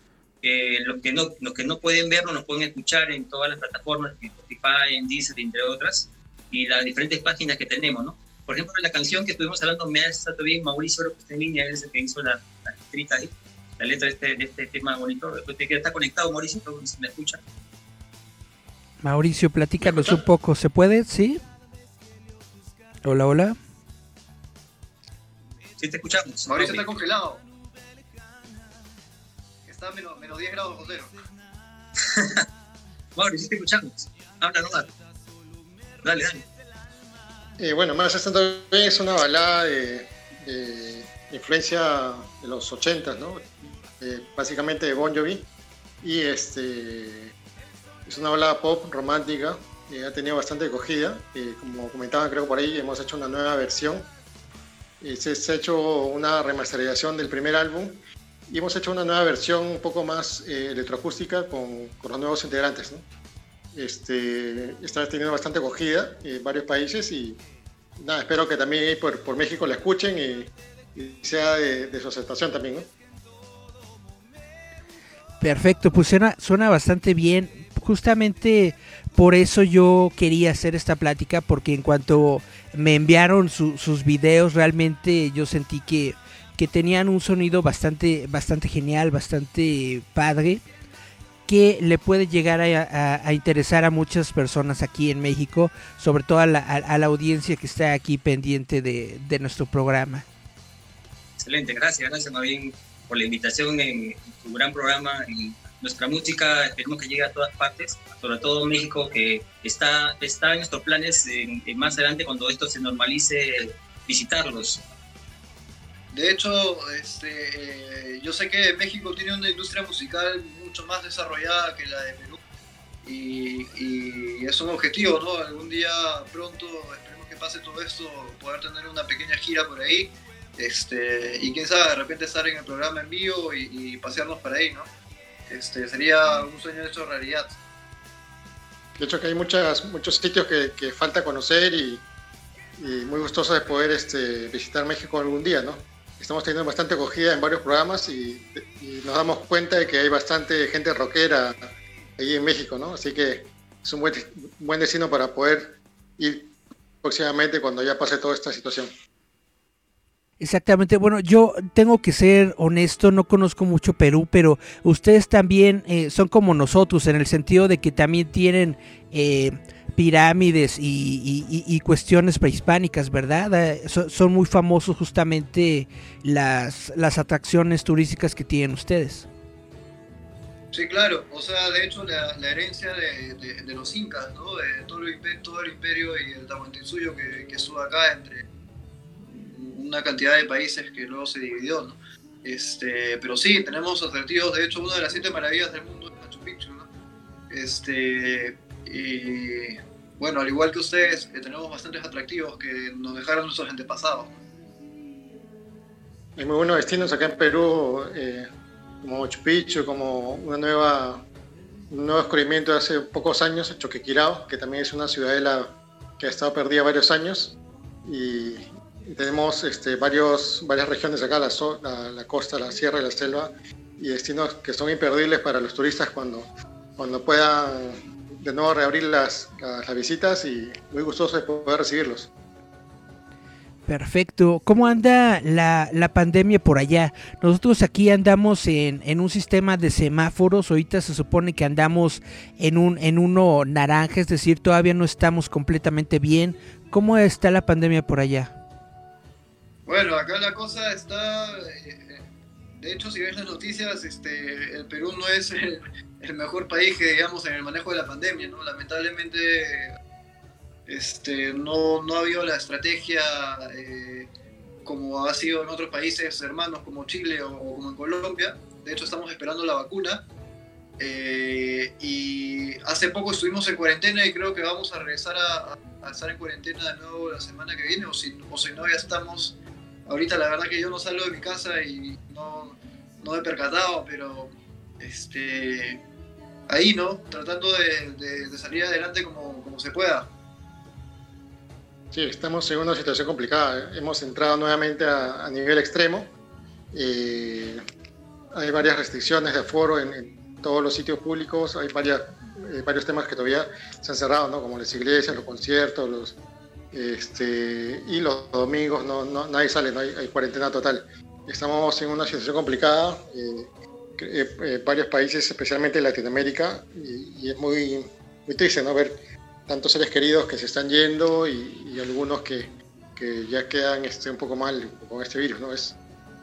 Eh, los, que no, los que no pueden verlo, nos pueden escuchar en todas las plataformas, en Spotify, en Deezer, entre otras, y las diferentes páginas que tenemos, ¿no? Por ejemplo, la canción que estuvimos hablando, me ha estado bien, Mauricio, que está en línea, él es el que hizo la, la escrita ahí la letra de este, de este tema bonito. Está conectado, Mauricio, si me escucha. Mauricio, platícanos un poco, ¿se puede? ¿Sí? Hola, hola. Sí, te escuchamos. Mauricio está congelado. Está a menos, menos 10 grados cero. Mauricio, sí te escuchamos. Habla nomás. Dale, dale. Eh, bueno, más estando bien es una balada de, de influencia de los 80, ¿no? Eh, básicamente de Bon Jovi. Y este, es una balada pop romántica, que ha tenido bastante acogida. como comentaban, creo por ahí, hemos hecho una nueva versión. se, ha hecho una remasterización del primer álbum y hemos hecho una nueva versión un poco más eh, electroacústica con, con, los nuevos integrantes. ¿no? Este, está teniendo bastante acogida en varios países y nada, espero que también por, por México la escuchen y, sea de, de, su aceptación también. ¿no? Perfecto, pues suena, suena bastante bien. Justamente por eso yo quería hacer esta plática, porque en cuanto me enviaron sus videos, realmente yo sentí que, que tenían un sonido bastante, bastante genial, bastante padre, que le puede llegar a, interesar a muchas personas aquí en México, sobre todo a la, audiencia que está aquí pendiente de, nuestro programa. Excelente, gracias, gracias Mavin por la invitación en su gran programa y nuestra música esperemos que llegue a todas partes, sobre todo México que está, está en nuestros planes más adelante cuando esto se normalice visitarlos. De hecho, este, eh, yo sé que México tiene una industria musical mucho más desarrollada que la de Perú y, y es un objetivo, ¿no? Algún día pronto, esperemos que pase todo esto, poder tener una pequeña gira por ahí este, y quién sabe, de repente estar en el programa en vivo y, pasearnos para ahí, ¿no? Este, sería un sueño hecho realidad. De hecho que hay muchas, muchos sitios que, falta conocer y, muy gustoso de poder este, visitar México algún día, ¿no? Estamos teniendo bastante acogida en varios programas y, nos damos cuenta de que hay bastante gente rockera ahí en México, ¿no? Así que es un buen, buen destino para poder ir próximamente cuando ya pase toda esta situación. Exactamente, bueno, yo tengo que ser honesto, no conozco mucho Perú, pero ustedes también eh, son como nosotros en el sentido de que también tienen eh, pirámides y, cuestiones prehispánicas, ¿verdad? Eh, son muy famosos justamente las, las atracciones turísticas que tienen ustedes. Sí, claro, o sea, de hecho la, herencia de, los incas, ¿no? De todo el, todo el imperio y el Tahuantinsuyo que, que estuvo acá entre una cantidad de países que luego se dividió, ¿no? Este, pero sí, tenemos atractivos, de hecho, una de las siete maravillas del mundo es Machu Picchu, ¿no? Este, y bueno, al igual que ustedes, eh, tenemos bastantes atractivos que nos dejaron nuestros antepasados. Hay muy buenos destinos acá en Perú, eh, como Machu Picchu, como una nueva, un nuevo descubrimiento de hace pocos años, Choquequirao, que también es una ciudadela que ha estado perdida varios años y, tenemos este, varios, varias regiones acá, la, la, costa, la sierra y la selva, y destinos que son imperdibles para los turistas cuando, cuando puedan de nuevo reabrir las, las, visitas y muy gustoso de poder recibirlos. Perfecto. ¿Cómo anda la, la, pandemia por allá? Nosotros aquí andamos en, en, un sistema de semáforos. Ahorita se supone que andamos en, un, en uno naranja, es decir, todavía no estamos completamente bien. ¿Cómo está la pandemia por allá? Bueno, acá la cosa está... Eh, de hecho, si ves las noticias, este, el Perú no es el, el mejor país que digamos en el manejo de la pandemia, ¿no? Lamentablemente este, no, no ha habido la estrategia eh, como ha sido en otros países hermanos como Chile o, como en Colombia. De hecho, estamos esperando la vacuna. Eh, y hace poco estuvimos en cuarentena y creo que vamos a regresar a, estar en cuarentena de nuevo la semana que viene, o si, o si no, ya estamos. Ahorita, la verdad que yo no salgo de mi casa y no, no he percatado, pero este, ahí, ¿no? Tratando de, salir adelante como, como, se pueda. Sí, estamos en una situación complicada. Hemos entrado nuevamente a, nivel extremo. Eh, hay varias restricciones de aforo en, todos los sitios públicos. Hay varias, eh, varios temas que todavía se han cerrado, ¿no? como las iglesias, los conciertos, los, este, y los domingos no, no, nadie sale, no hay, hay, cuarentena total. Estamos en una situación complicada. Eh, eh, eh, varios países, especialmente en Latinoamérica, y, es muy, muy triste ¿no? ver tantos seres queridos que se están yendo y, algunos que, que, ya quedan este, un poco mal con este virus. ¿no? Es,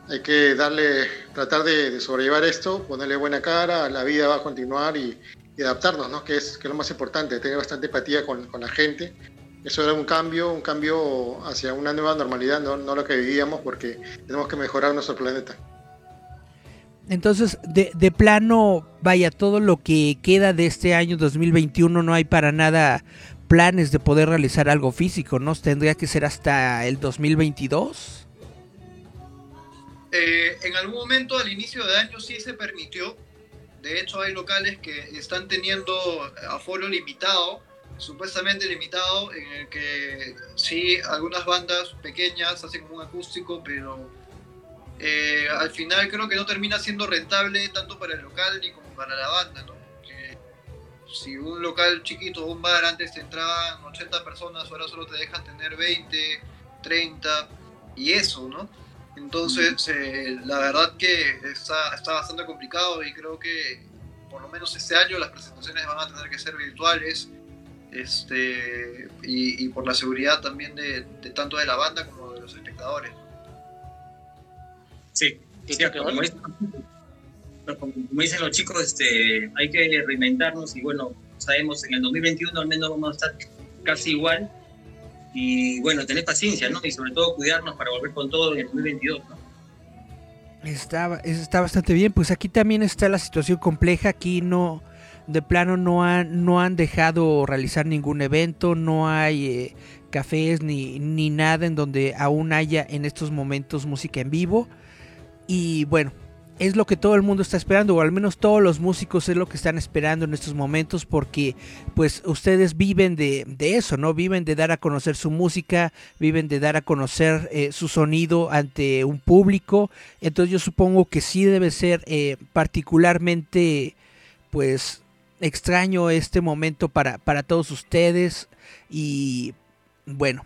hay que darle, tratar de, sobrellevar esto, ponerle buena cara, la vida va a continuar y, adaptarnos, ¿no? que, es, que es lo más importante, tener bastante empatía con, con, la gente. Eso era un cambio, un cambio hacia una nueva normalidad, no, no lo que vivíamos, porque tenemos que mejorar nuestro planeta. Entonces, de, plano, vaya, todo lo que queda de este año 2021 no hay para nada planes de poder realizar algo físico, ¿no? Tendría que ser hasta el 2022. Eh, en algún momento al inicio de año sí se permitió. De hecho, hay locales que están teniendo aforo limitado, supuestamente limitado, en el que sí, algunas bandas pequeñas hacen un acústico, pero eh, al final creo que no termina siendo rentable tanto para el local ni como para la banda, ¿no? si un local chiquito, un bar, antes te entraban 80 personas, ahora solo te dejan tener 20, 30 y eso, ¿no? Entonces, eh, la verdad que está, está bastante complicado y creo que por lo menos este año las presentaciones van a tener que ser virtuales este, y, por la seguridad también de, tanto de la banda como de los espectadores. Sí, Como, dicen, los chicos, este, hay que reinventarnos y bueno, sabemos en el 2021 al menos vamos a estar casi igual y bueno, tener paciencia, ¿no? Y sobre todo cuidarnos para volver con todo en el 2022, ¿no? Está, está bastante bien, pues aquí también está la situación compleja, aquí no, de plano no han, no han dejado realizar ningún evento, no hay eh, cafés ni, ni nada en donde aún haya en estos momentos música en vivo. Y bueno, es lo que todo el mundo está esperando, o al menos todos los músicos es lo que están esperando en estos momentos, porque pues ustedes viven de, eso, ¿no? Viven de dar a conocer su música, viven de dar a conocer eh, su sonido ante un público, entonces yo supongo que sí debe ser eh, particularmente pues extraño este momento para, para todos ustedes y bueno,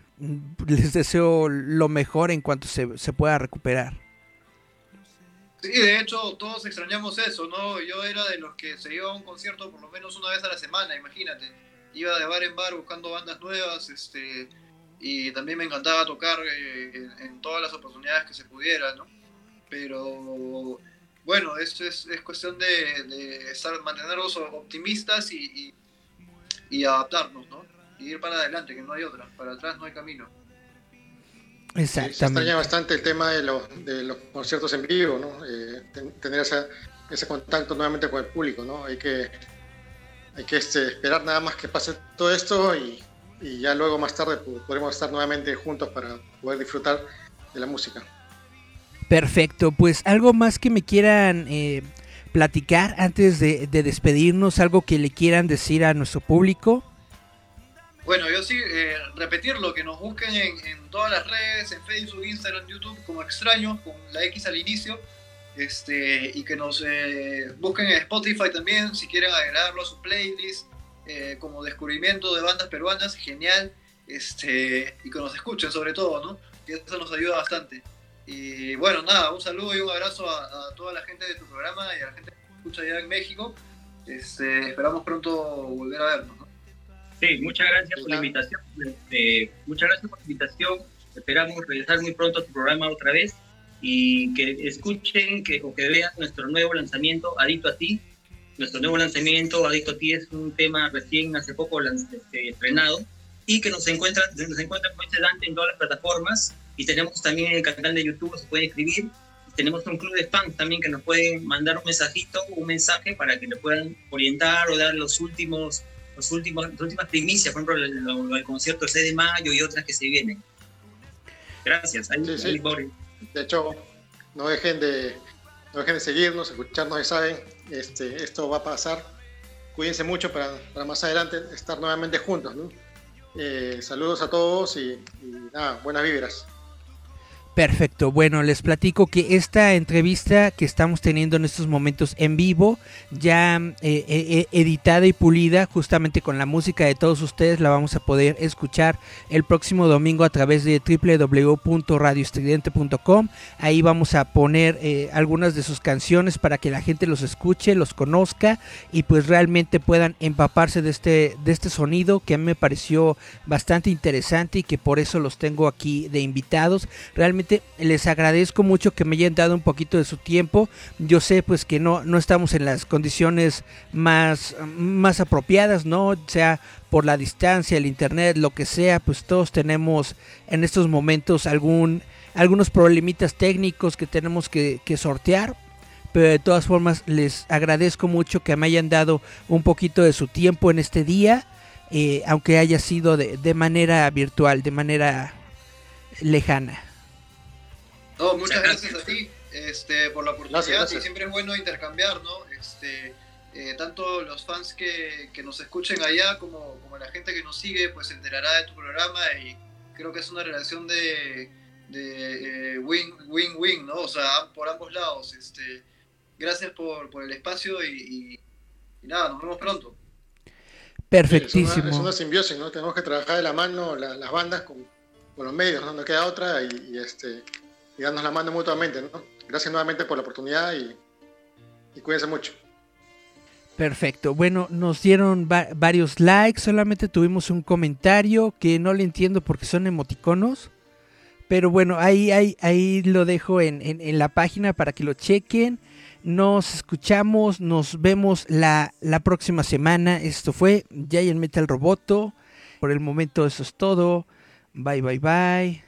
les deseo lo mejor en cuanto se, se pueda recuperar. Sí, de hecho, todos extrañamos eso, ¿no? Yo era de los que se iba a un concierto por lo menos una vez a la semana, imagínate. Iba de bar en bar buscando bandas nuevas, este, y también me encantaba tocar eh, en, todas las oportunidades que se pudiera, ¿no? Pero bueno, esto es, es cuestión de, estar, mantenernos optimistas y, y, adaptarnos, ¿no? Y ir para adelante, que no hay otra, para atrás no hay camino. Exactamente. Se extraña bastante el tema de los, de los conciertos en vivo, ¿no? Eh, tener ese contacto nuevamente con el público, ¿no? Hay que, hay que este, esperar nada más que pase todo esto y, y, ya luego más tarde podremos estar nuevamente juntos para poder disfrutar de la música. Perfecto, pues algo más que me quieran eh, platicar antes de, de despedirnos, algo que le quieran decir a nuestro público. Bueno, yo sí, eh, repetirlo, que nos busquen en, todas las redes, en Facebook, Instagram, YouTube, como extraños, con la X al inicio. este, y que nos eh, busquen en Spotify también si quieren agregarlo a su playlist eh, como descubrimiento de bandas peruanas, genial, este, y que nos escuchen sobre todo, ¿no? Y eso nos ayuda bastante. Y bueno, nada, un saludo y un abrazo a, toda la gente de tu programa y a la gente que escucha allá en México. Este, esperamos pronto volver a vernos. Sí, muchas gracias por la invitación. Este, muchas gracias por la invitación. Esperamos regresar muy pronto a tu programa otra vez y que escuchen que, o que vean nuestro nuevo lanzamiento, Adicto a ti. Nuestro nuevo lanzamiento, Adicto a ti, es un tema recién hace poco este, estrenado y que nos encuentran, nos encuentran con este Dante en todas las plataformas y tenemos también el canal de YouTube, se puede escribir. Tenemos un club de fans también que nos pueden mandar un mensajito, un mensaje para que le puedan orientar o dar los últimos, los últimos, las últimas primicias, por ejemplo, el, el, concierto el 6 de mayo y otras que se vienen. Gracias. Ahí, sí, de hecho, no dejen de, no dejen de seguirnos, escucharnos, ya saben, este, esto va a pasar. Cuídense mucho para, para más adelante estar nuevamente juntos. Eh, saludos a todos y, y nada, buenas vibras. Perfecto, bueno, les platico que esta entrevista que estamos teniendo en estos momentos en vivo, ya eh, eh, eh, editada y pulida justamente con la música de todos ustedes, la vamos a poder escuchar el próximo domingo a través de www.radioestridente.com. Ahí vamos a poner algunas de sus canciones para que la gente los escuche, los conozca y pues realmente puedan empaparse de este, de este sonido que a mí me pareció bastante interesante y que por eso los tengo aquí de invitados. Realmente les agradezco mucho que me hayan dado un poquito de su tiempo. Yo sé pues que no, no estamos en las condiciones más, más apropiadas, ¿no? Sea por la distancia, el internet, lo que sea, pues todos tenemos en estos momentos algún, algunos problemitas técnicos que tenemos que, sortear. Pero de todas formas les agradezco mucho que me hayan dado un poquito de su tiempo en este día. Eh, aunque haya sido de, de manera virtual, de manera lejana. No, muchas gracias a ti este, por la oportunidad y siempre es bueno intercambiar, ¿no? Este, eh, tanto los fans que, que, nos escuchen allá como, como, la gente que nos sigue, pues se enterará de tu programa y creo que es una relación de win-win-win, eh, ¿no? O sea, por ambos lados. Este, gracias por, por el espacio y, nada, nos vemos pronto. Perfectísimo. es, una, simbiosis, ¿no? Tenemos que trabajar de la mano las bandas con, con, los medios, ¿no? No queda otra y, y este y darnos la mano mutuamente. ¿no? Gracias nuevamente por la oportunidad y, cuídense mucho. Perfecto. Bueno, nos dieron varios likes, solamente tuvimos un comentario que no le entiendo porque son emoticonos. Pero bueno, ahí, ahí, ahí lo dejo en, en, la página para que lo chequen. Nos escuchamos, nos vemos la, la próxima semana. Esto fue Giant Metal Roboto. Por el momento eso es todo. Bye, bye, bye.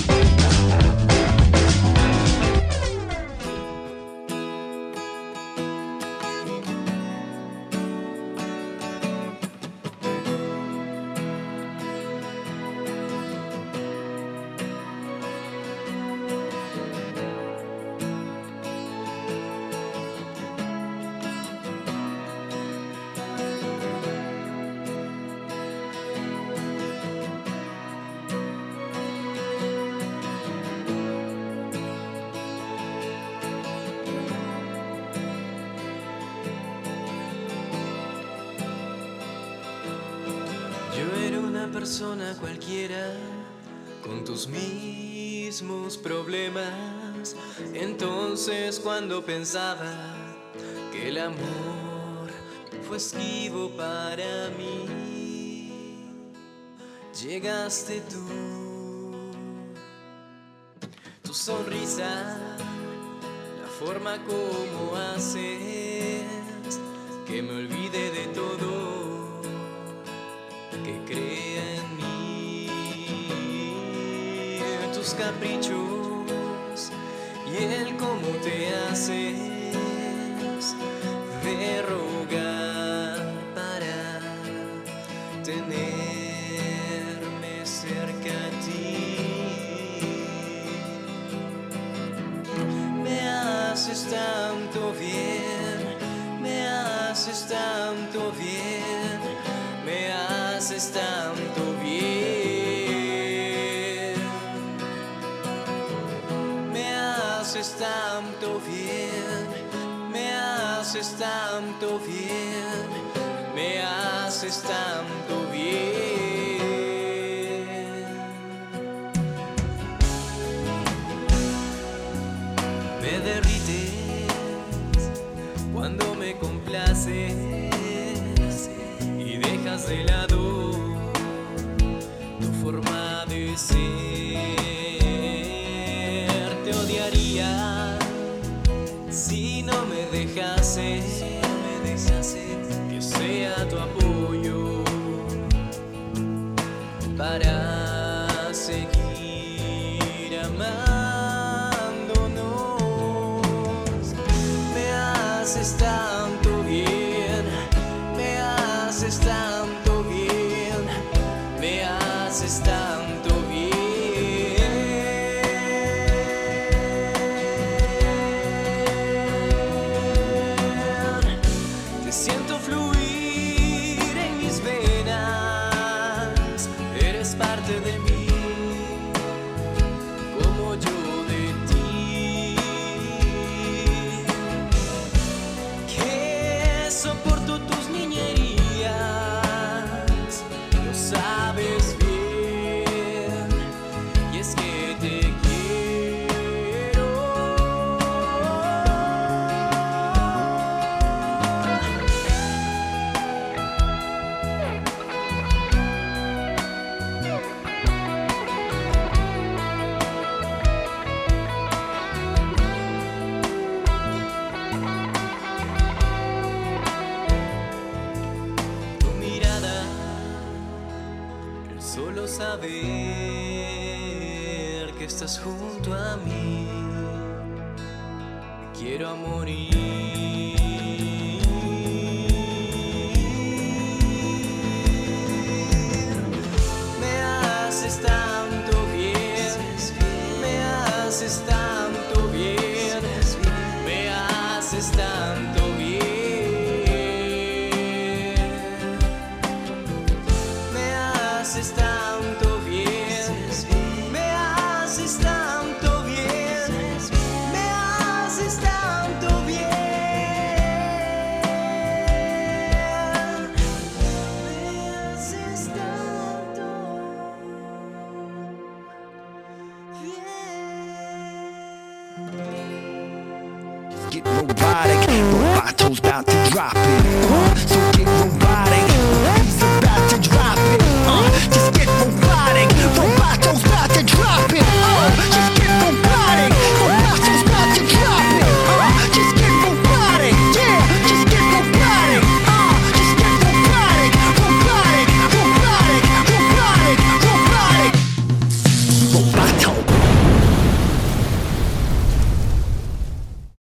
Esquivo para mí. Llegaste tú, tu sonrisa, la forma como haces que me olvide de todo, que crea en mí, tus caprichos y el cómo te haces de bien, me haces tanto bien, me haces tanto bien. Me haces tanto bien, me haces tanto bien, me haces tanto bien. de la tu forma de ser. Te odiaría si no me dejases, si no me dejases que sea tu apoyo para seguir amándonos. Me has estado